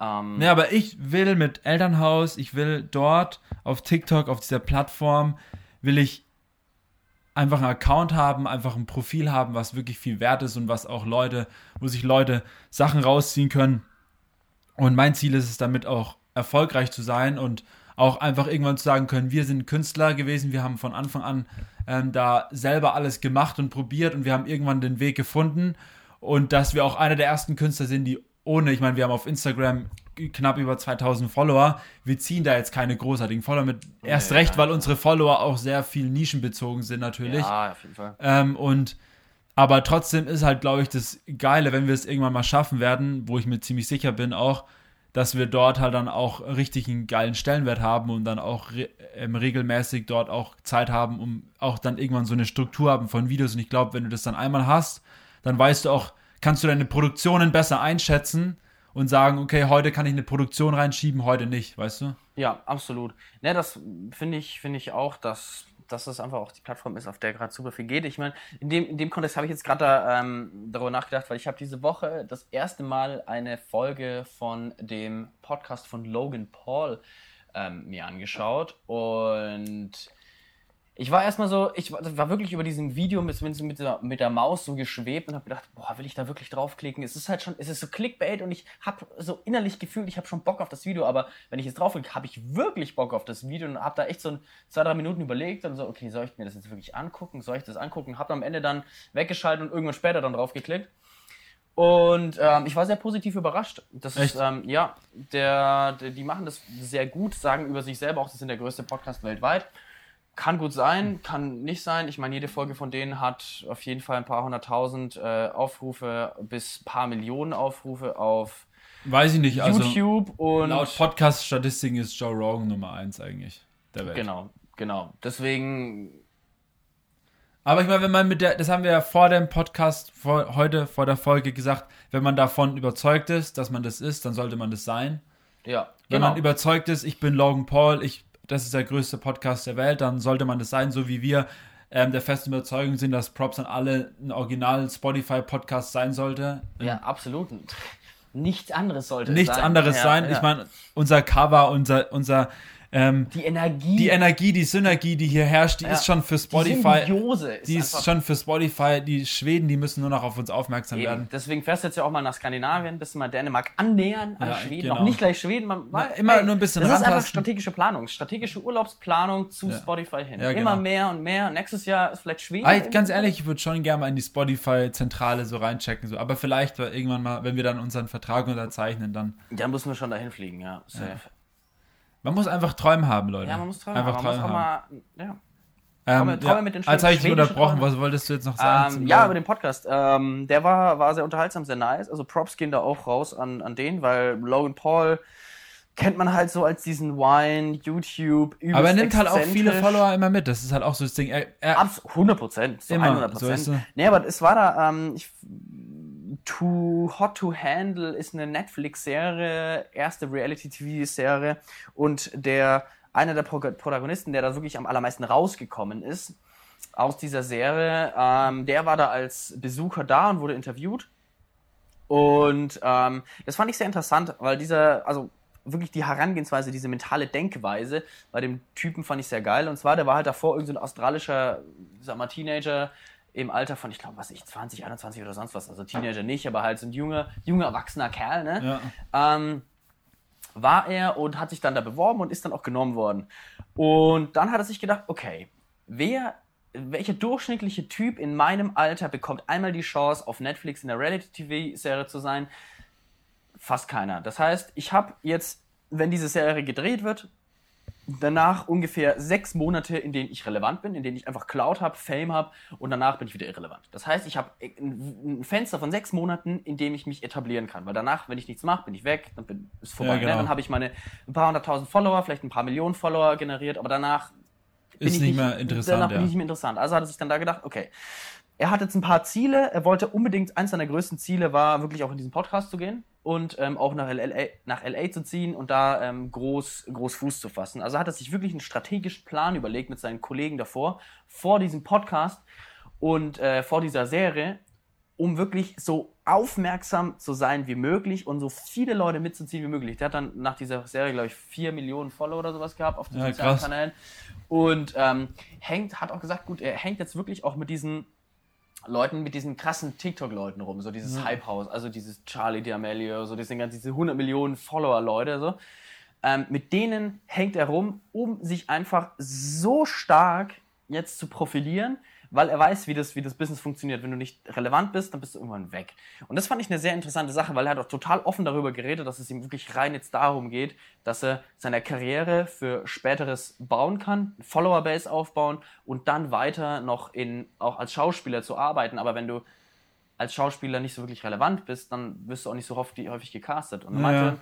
Ähm, ja, aber ich will mit Elternhaus, ich will dort auf TikTok, auf dieser Plattform, will ich einfach einen Account haben, einfach ein Profil haben, was wirklich viel wert ist und was auch Leute, wo sich Leute Sachen rausziehen können. Und mein Ziel ist es damit auch erfolgreich zu sein und auch einfach irgendwann zu sagen können, wir sind Künstler gewesen, wir haben von Anfang an ähm, da selber alles gemacht und probiert und wir haben irgendwann den Weg gefunden und dass wir auch einer der ersten Künstler sind, die ohne, ich meine, wir haben auf Instagram knapp über 2000 Follower. Wir ziehen da jetzt keine großartigen Follower mit. Erst ja, recht, weil unsere Follower auch sehr viel nischenbezogen sind natürlich. Ja, auf jeden Fall. Ähm, und aber trotzdem ist halt, glaube ich, das Geile, wenn wir es irgendwann mal schaffen werden, wo ich mir ziemlich sicher bin auch, dass wir dort halt dann auch richtig einen geilen Stellenwert haben und dann auch re ähm, regelmäßig dort auch Zeit haben, um auch dann irgendwann so eine Struktur haben von Videos. Und ich glaube, wenn du das dann einmal hast, dann weißt du auch, kannst du deine Produktionen besser einschätzen und sagen, okay, heute kann ich eine Produktion reinschieben, heute nicht, weißt du? Ja, absolut. Ne, das finde ich, finde ich auch, dass, dass das einfach auch die Plattform ist, auf der gerade super viel geht. Ich meine, in dem, in dem Kontext habe ich jetzt gerade da, ähm, darüber nachgedacht, weil ich habe diese Woche das erste Mal eine Folge von dem Podcast von Logan Paul ähm, mir angeschaut und ich war erstmal so, ich war wirklich über diesem Video mit, mit, der, mit der Maus so geschwebt und habe gedacht, boah, will ich da wirklich draufklicken? Es ist halt schon, es ist so Clickbait und ich habe so innerlich gefühlt, ich habe schon Bock auf das Video, aber wenn ich jetzt draufklicke, habe ich wirklich Bock auf das Video und habe da echt so ein, zwei, drei Minuten überlegt und so, okay, soll ich mir das jetzt wirklich angucken? Soll ich das angucken? Habe am Ende dann weggeschaltet und irgendwann später dann draufgeklickt. Und ähm, ich war sehr positiv überrascht. Das Echt? ist, ähm, ja, der, der, die machen das sehr gut, sagen über sich selber auch, das sind der größte Podcast weltweit. Kann gut sein, kann nicht sein. Ich meine, jede Folge von denen hat auf jeden Fall ein paar hunderttausend äh, Aufrufe bis ein paar Millionen Aufrufe auf Weiß ich nicht, also YouTube und laut Podcast-Statistiken ist Joe Rogan Nummer eins eigentlich der Welt. Genau, genau. Deswegen. Aber ich meine, wenn man mit der, das haben wir ja vor dem Podcast, vor, heute vor der Folge gesagt, wenn man davon überzeugt ist, dass man das ist, dann sollte man das sein. Ja. Wenn genau. man überzeugt ist, ich bin Logan Paul, ich das ist der größte Podcast der Welt, dann sollte man das sein, so wie wir ähm, der festen Überzeugung sind, dass Props an alle ein Original Spotify-Podcast sein sollte. Ja, absolut. Nichts anderes sollte Nichts sein. anderes ja, sein. Ja. Ich meine, unser Cover, unser, unser ähm, die Energie. Die Energie, die Synergie, die hier herrscht, die ja. ist schon für Spotify. Die Symbiose ist Die ist schon für Spotify. Die Schweden, die müssen nur noch auf uns aufmerksam Eben. werden. Deswegen fährst du jetzt ja auch mal nach Skandinavien, bist du mal Dänemark annähern an ja, Schweden. Genau. Noch nicht gleich Schweden. Man, Na, immer ey, nur ein bisschen Das rantasten. ist einfach strategische Planung. Strategische Urlaubsplanung zu. Spotify hin. Genau. Immer mehr und mehr. Nächstes Jahr ist vielleicht Schweden. Also, ganz ehrlich, ich würde schon gerne mal in die Spotify-Zentrale so reinchecken. So. Aber vielleicht irgendwann mal, wenn wir dann unseren Vertrag unterzeichnen, dann. Dann müssen wir schon dahin fliegen, ja. Safe. Man muss einfach Träume haben, Leute. Ja, man muss Träume einfach haben. Träume haben. mal, ja. Ähm, Träume, ja, mit den als habe ich dich unterbrochen, Träume. was wolltest du jetzt noch sagen? Ähm, ja, über den Podcast. Ähm, der war, war sehr unterhaltsam, sehr nice. Also Props gehen da auch raus an, an den, weil Logan Paul kennt man halt so als diesen Wine, YouTube, Aber er nimmt halt auch viele Follower immer mit. Das ist halt auch so das Ding. Er, er 100 Prozent, so 100 Prozent. So nee, aber es war da, ähm, ich, Too Hot to Handle ist eine Netflix-Serie, erste Reality-TV-Serie und der einer der Protagonisten, der da wirklich am allermeisten rausgekommen ist aus dieser Serie, ähm, der war da als Besucher da und wurde interviewt. Und ähm, das fand ich sehr interessant, weil dieser, also wirklich die Herangehensweise, diese mentale Denkweise bei dem Typen fand ich sehr geil. Und zwar, der war halt davor irgendein so australischer, sag mal, Teenager, im Alter von, ich glaube, was ich, 20, 21 oder sonst was, also Teenager nicht, aber halt so ein junger, junger, erwachsener Kerl, ne? Ja. Ähm, war er und hat sich dann da beworben und ist dann auch genommen worden. Und dann hat er sich gedacht, okay, wer, welcher durchschnittliche Typ in meinem Alter bekommt einmal die Chance, auf Netflix in der Reality-TV-Serie zu sein? Fast keiner. Das heißt, ich habe jetzt, wenn diese Serie gedreht wird, danach ungefähr sechs Monate, in denen ich relevant bin, in denen ich einfach Cloud habe, Fame habe und danach bin ich wieder irrelevant. Das heißt, ich habe ein Fenster von sechs Monaten, in dem ich mich etablieren kann. Weil danach, wenn ich nichts mache, bin ich weg, dann bin, ist vorbei. Ja, ne? genau. Dann habe ich meine ein paar hunderttausend Follower, vielleicht ein paar Millionen Follower generiert, aber danach bin ist ich nicht mehr interessant. Danach ja. bin ich nicht mehr interessant. Also hat er sich dann da gedacht, okay, er hat jetzt ein paar Ziele. Er wollte unbedingt, eins seiner größten Ziele war, wirklich auch in diesen Podcast zu gehen und ähm, auch nach LA, nach LA zu ziehen und da ähm, groß, groß Fuß zu fassen. Also hat er sich wirklich einen strategischen Plan überlegt mit seinen Kollegen davor, vor diesem Podcast und äh, vor dieser Serie, um wirklich so aufmerksam zu sein wie möglich und so viele Leute mitzuziehen wie möglich. Der hat dann nach dieser Serie, glaube ich, vier Millionen Follower oder sowas gehabt auf den ja, sozialen krass. Kanälen. Und ähm, hängt, hat auch gesagt, gut, er hängt jetzt wirklich auch mit diesen Leuten mit diesen krassen TikTok-Leuten rum, so dieses ja. Hype-House, also dieses Charlie D'Amelio, so diese, diese 100 Millionen Follower-Leute, so. Ähm, mit denen hängt er rum, um sich einfach so stark jetzt zu profilieren, weil er weiß, wie das, wie das Business funktioniert. Wenn du nicht relevant bist, dann bist du irgendwann weg. Und das fand ich eine sehr interessante Sache, weil er hat auch total offen darüber geredet, dass es ihm wirklich rein jetzt darum geht, dass er seine Karriere für späteres bauen kann, Follower-Base aufbauen und dann weiter noch in, auch als Schauspieler zu arbeiten. Aber wenn du als Schauspieler nicht so wirklich relevant bist, dann wirst du auch nicht so häufig, häufig gecastet. Und meinte, Ja.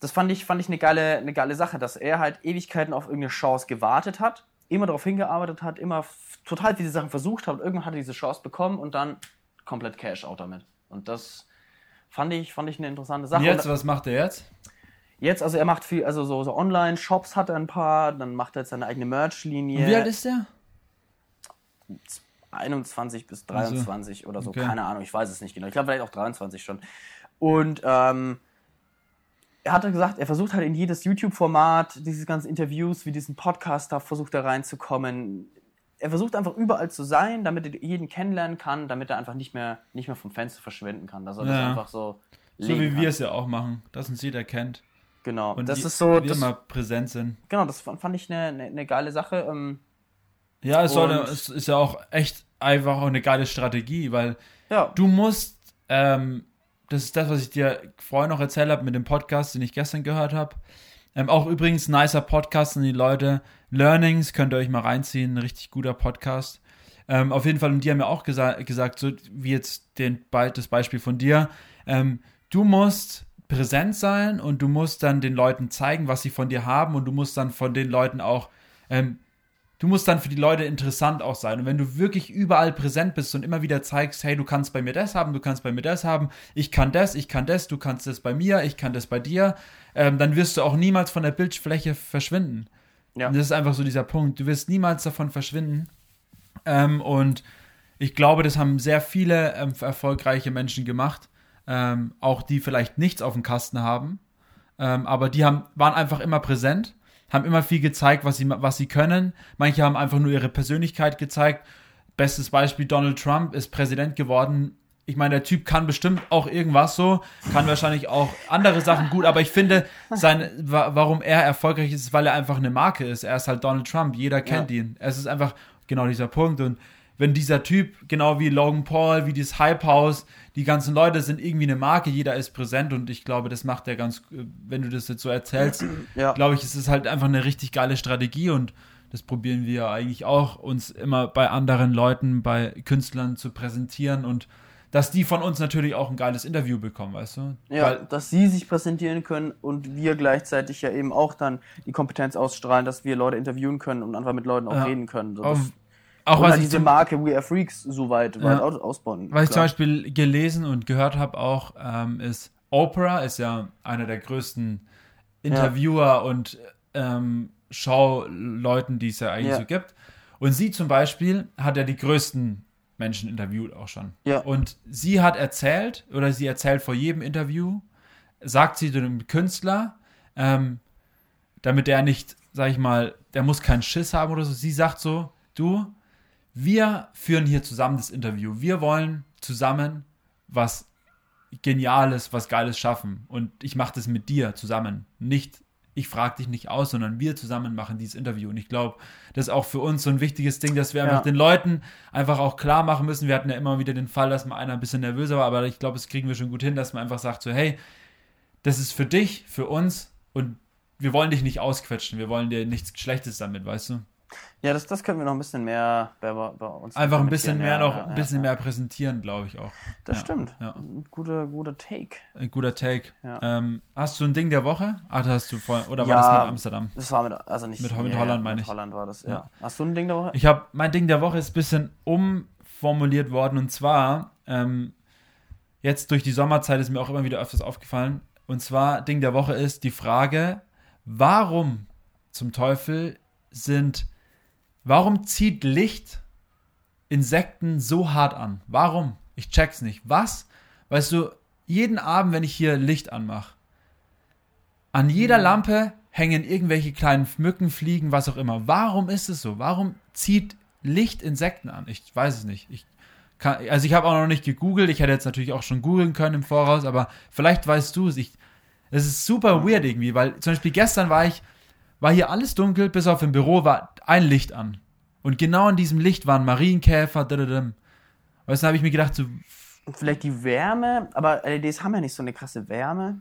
das fand ich, fand ich eine, geile, eine geile Sache, dass er halt Ewigkeiten auf irgendeine Chance gewartet hat, immer darauf hingearbeitet hat, immer total viele Sachen versucht hat irgendwann hat er diese Chance bekommen und dann komplett Cash-Out damit. Und das fand ich, fand ich eine interessante Sache. Und jetzt, was macht er jetzt? jetzt, also er macht viel, also so, so Online-Shops hat er ein paar, dann macht er jetzt seine eigene Merch-Linie. Wie alt ist der? 21 bis 23 oder so, okay. keine Ahnung, ich weiß es nicht genau. Ich glaube vielleicht auch 23 schon. Und ähm, er hatte gesagt, er versucht halt in jedes YouTube-Format, diese ganzen Interviews, wie diesen Podcast, da versucht er reinzukommen. Er versucht einfach überall zu sein, damit er jeden kennenlernen kann, damit er einfach nicht mehr, nicht mehr vom Fenster verschwinden kann. Dass er das Ja. einfach so So wie kann. wir es ja auch machen, dass uns jeder kennt. Genau. Und das die- ist so, wir das, immer präsent sind. genau, das fand ich eine, eine, eine geile Sache. Ähm, Ja, es, soll, es ist ja auch echt einfach auch eine geile Strategie, weil ja, du musst, ähm, das ist das, was ich dir vorher noch erzählt habe mit dem Podcast, den ich gestern gehört habe. Ähm, auch übrigens nicer Podcast und die Leute. Learnings könnt ihr euch mal reinziehen, ein richtig guter Podcast. Ähm, auf jeden Fall, und die haben ja auch gesa gesagt, so wie jetzt den, das Beispiel von dir, ähm, du musst präsent sein und du musst dann den Leuten zeigen, was sie von dir haben und du musst dann von den Leuten auch ähm, du musst dann für die Leute interessant auch sein. Und wenn du wirklich überall präsent bist und immer wieder zeigst, hey, du kannst bei mir das haben, du kannst bei mir das haben, ich kann das, ich kann das, du kannst das bei mir, ich kann das bei dir, ähm, dann wirst du auch niemals von der Bildfläche verschwinden. Ja. Und das ist einfach so dieser Punkt. Du wirst niemals davon verschwinden. Ähm, und ich glaube, das haben sehr viele ähm, erfolgreiche Menschen gemacht, ähm, auch die vielleicht nichts auf dem Kasten haben, ähm, aber die haben, waren einfach immer präsent, haben immer viel gezeigt, was sie, was sie können. Manche haben einfach nur ihre Persönlichkeit gezeigt. Bestes Beispiel, Donald Trump ist Präsident geworden. Ich meine, der Typ kann bestimmt auch irgendwas so, kann wahrscheinlich auch andere Sachen gut, aber ich finde, sein, wa- warum er erfolgreich ist, ist, weil er einfach eine Marke ist. Er ist halt Donald Trump, jeder kennt ihn. Es ist einfach genau dieser Punkt und wenn dieser Typ, genau wie Logan Paul, wie dieses Hype House, die ganzen Leute sind irgendwie eine Marke, jeder ist präsent und ich glaube, das macht er ganz, äh, wenn du das jetzt so erzählst, Ja. glaube ich, es ist halt einfach eine richtig geile Strategie und das probieren wir eigentlich auch, uns immer bei anderen Leuten, bei Künstlern zu präsentieren und dass die von uns natürlich auch ein geiles Interview bekommen, weißt du? Ja, Weil, dass sie sich präsentieren können und wir gleichzeitig ja eben auch dann die Kompetenz ausstrahlen, dass wir Leute interviewen können und einfach mit Leuten auch Ja. reden können. So, auf, das, auch was ich, diese Marke We Are Freaks so weit, weit aus- ausbauen. was ich zum. Beispiel gelesen und gehört habe auch, ähm, ist Oprah ist ja einer der größten Interviewer und ähm, Schauleuten, die es ja eigentlich Ja. so gibt. Und sie zum Beispiel hat ja die größten Menschen interviewt auch schon. Ja. Und sie hat erzählt, oder sie erzählt vor jedem Interview, sagt sie zu dem Künstler, ähm, damit der nicht, sag ich mal, der muss keinen Schiss haben oder so. Sie sagt so, du, wir führen hier zusammen das Interview. Wir wollen zusammen was Geniales, was Geiles schaffen. Und ich mache das mit dir zusammen. Nicht, ich frage dich nicht aus, sondern wir zusammen machen dieses Interview. Und ich glaube, das ist auch für uns so ein wichtiges Ding, dass wir einfach Ja. den Leuten einfach auch klar machen müssen. Wir hatten ja immer wieder den Fall, dass mal einer ein bisschen nervöser war, aber ich glaube, das kriegen wir schon gut hin, dass man einfach sagt so, hey, das ist für dich, für uns und wir wollen dich nicht ausquetschen, wir wollen dir nichts Schlechtes damit, weißt du? Ja, das, das können wir noch ein bisschen mehr bei, bei uns Einfach ein bisschen mehr Ja, noch, ja, ein bisschen ja. mehr präsentieren, glaube ich auch. Das stimmt. ja. Ein guter, guter Take. Ein guter Take. Ähm, hast du ein Ding der Woche? Ah, das hast du vorhin, oder war das mit Amsterdam? Das war mit, also nicht Mit- mit Holland meine mit ich. Holland war das, ja. Ja. Hast du ein Ding der Woche? Ich habe, mein Ding der Woche ist ein bisschen umformuliert worden und zwar, ähm, jetzt durch die Sommerzeit ist mir auch immer wieder öfters aufgefallen und zwar, Ding der Woche ist die Frage, warum zum Teufel sind, warum zieht Licht Insekten so hart an? Warum? Ich check's nicht. Was? Weißt du, jeden Abend, wenn ich hier Licht anmache, an jeder Lampe hängen irgendwelche kleinen Mücken, Fliegen, was auch immer. Warum ist es so? Warum zieht Licht Insekten an? Ich weiß es nicht. Ich kann, also ich habe auch noch nicht gegoogelt. Ich hätte jetzt natürlich auch schon googeln können im Voraus, aber vielleicht weißt du es. Ich, Es ist super weird irgendwie, weil zum Beispiel gestern war ich, war hier alles dunkel, bis auf im Büro war ein Licht an. Und genau in diesem Licht waren Marienkäfer, dadadam. Weißt du, habe ich mir gedacht, so, Vielleicht die Wärme, aber LEDs haben ja nicht so eine krasse Wärme.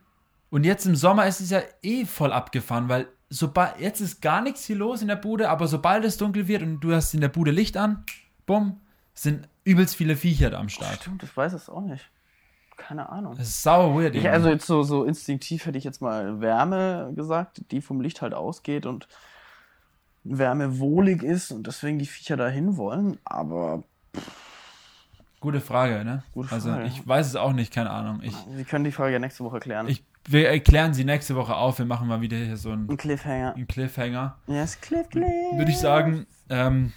und jetzt im Sommer ist es ja eh voll abgefahren, weil sobald, jetzt ist gar nichts hier los in der Bude, aber sobald es dunkel wird und du hast in der Bude Licht an, bumm, sind übelst viele Viecher da am Start. Stimmt, ich weiß es auch nicht. Keine Ahnung. Das ist sauer weird. Ich, also jetzt so, so instinktiv hätte ich jetzt mal Wärme gesagt, die vom Licht halt ausgeht und Wärme wohlig ist und deswegen die Viecher dahin wollen. Aber Gute Frage, ne? Gute Also Frage. ich weiß es auch nicht, keine Ahnung. Ich, wir können die Frage ja nächste Woche klären. ich, wir erklären sie nächste Woche auf. Wir machen mal wieder hier so einen, Ein Cliffhanger. einen Cliffhanger. Yes, Cliff, Cliff. Würde ich sagen, ähm,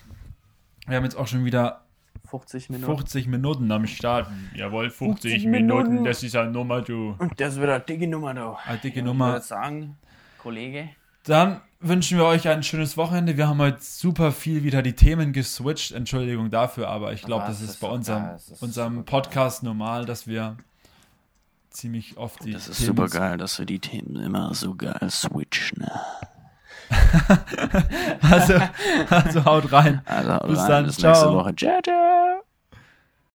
wir haben jetzt auch schon wieder 50 Minuten. 50 Minuten am Start. Jawohl, 50, 50 Minuten, Minuten. das ist eine Nummer, du. Und das wird eine dicke Nummer, du. Eine dicke Ich Nummer. würde sagen, Kollege. Dann wünschen wir euch ein schönes Wochenende. Wir haben heute super viel wieder die Themen geswitcht. Entschuldigung dafür, aber ich glaube, das es ist bei unserem, geil, ist unserem Podcast normal, dass wir ziemlich oft die Das ist Themen super geil, dass wir die Themen immer so geil switchen. Also, also haut rein. Also Bis rein, dann, bis nächste. Woche. Ciao, ciao.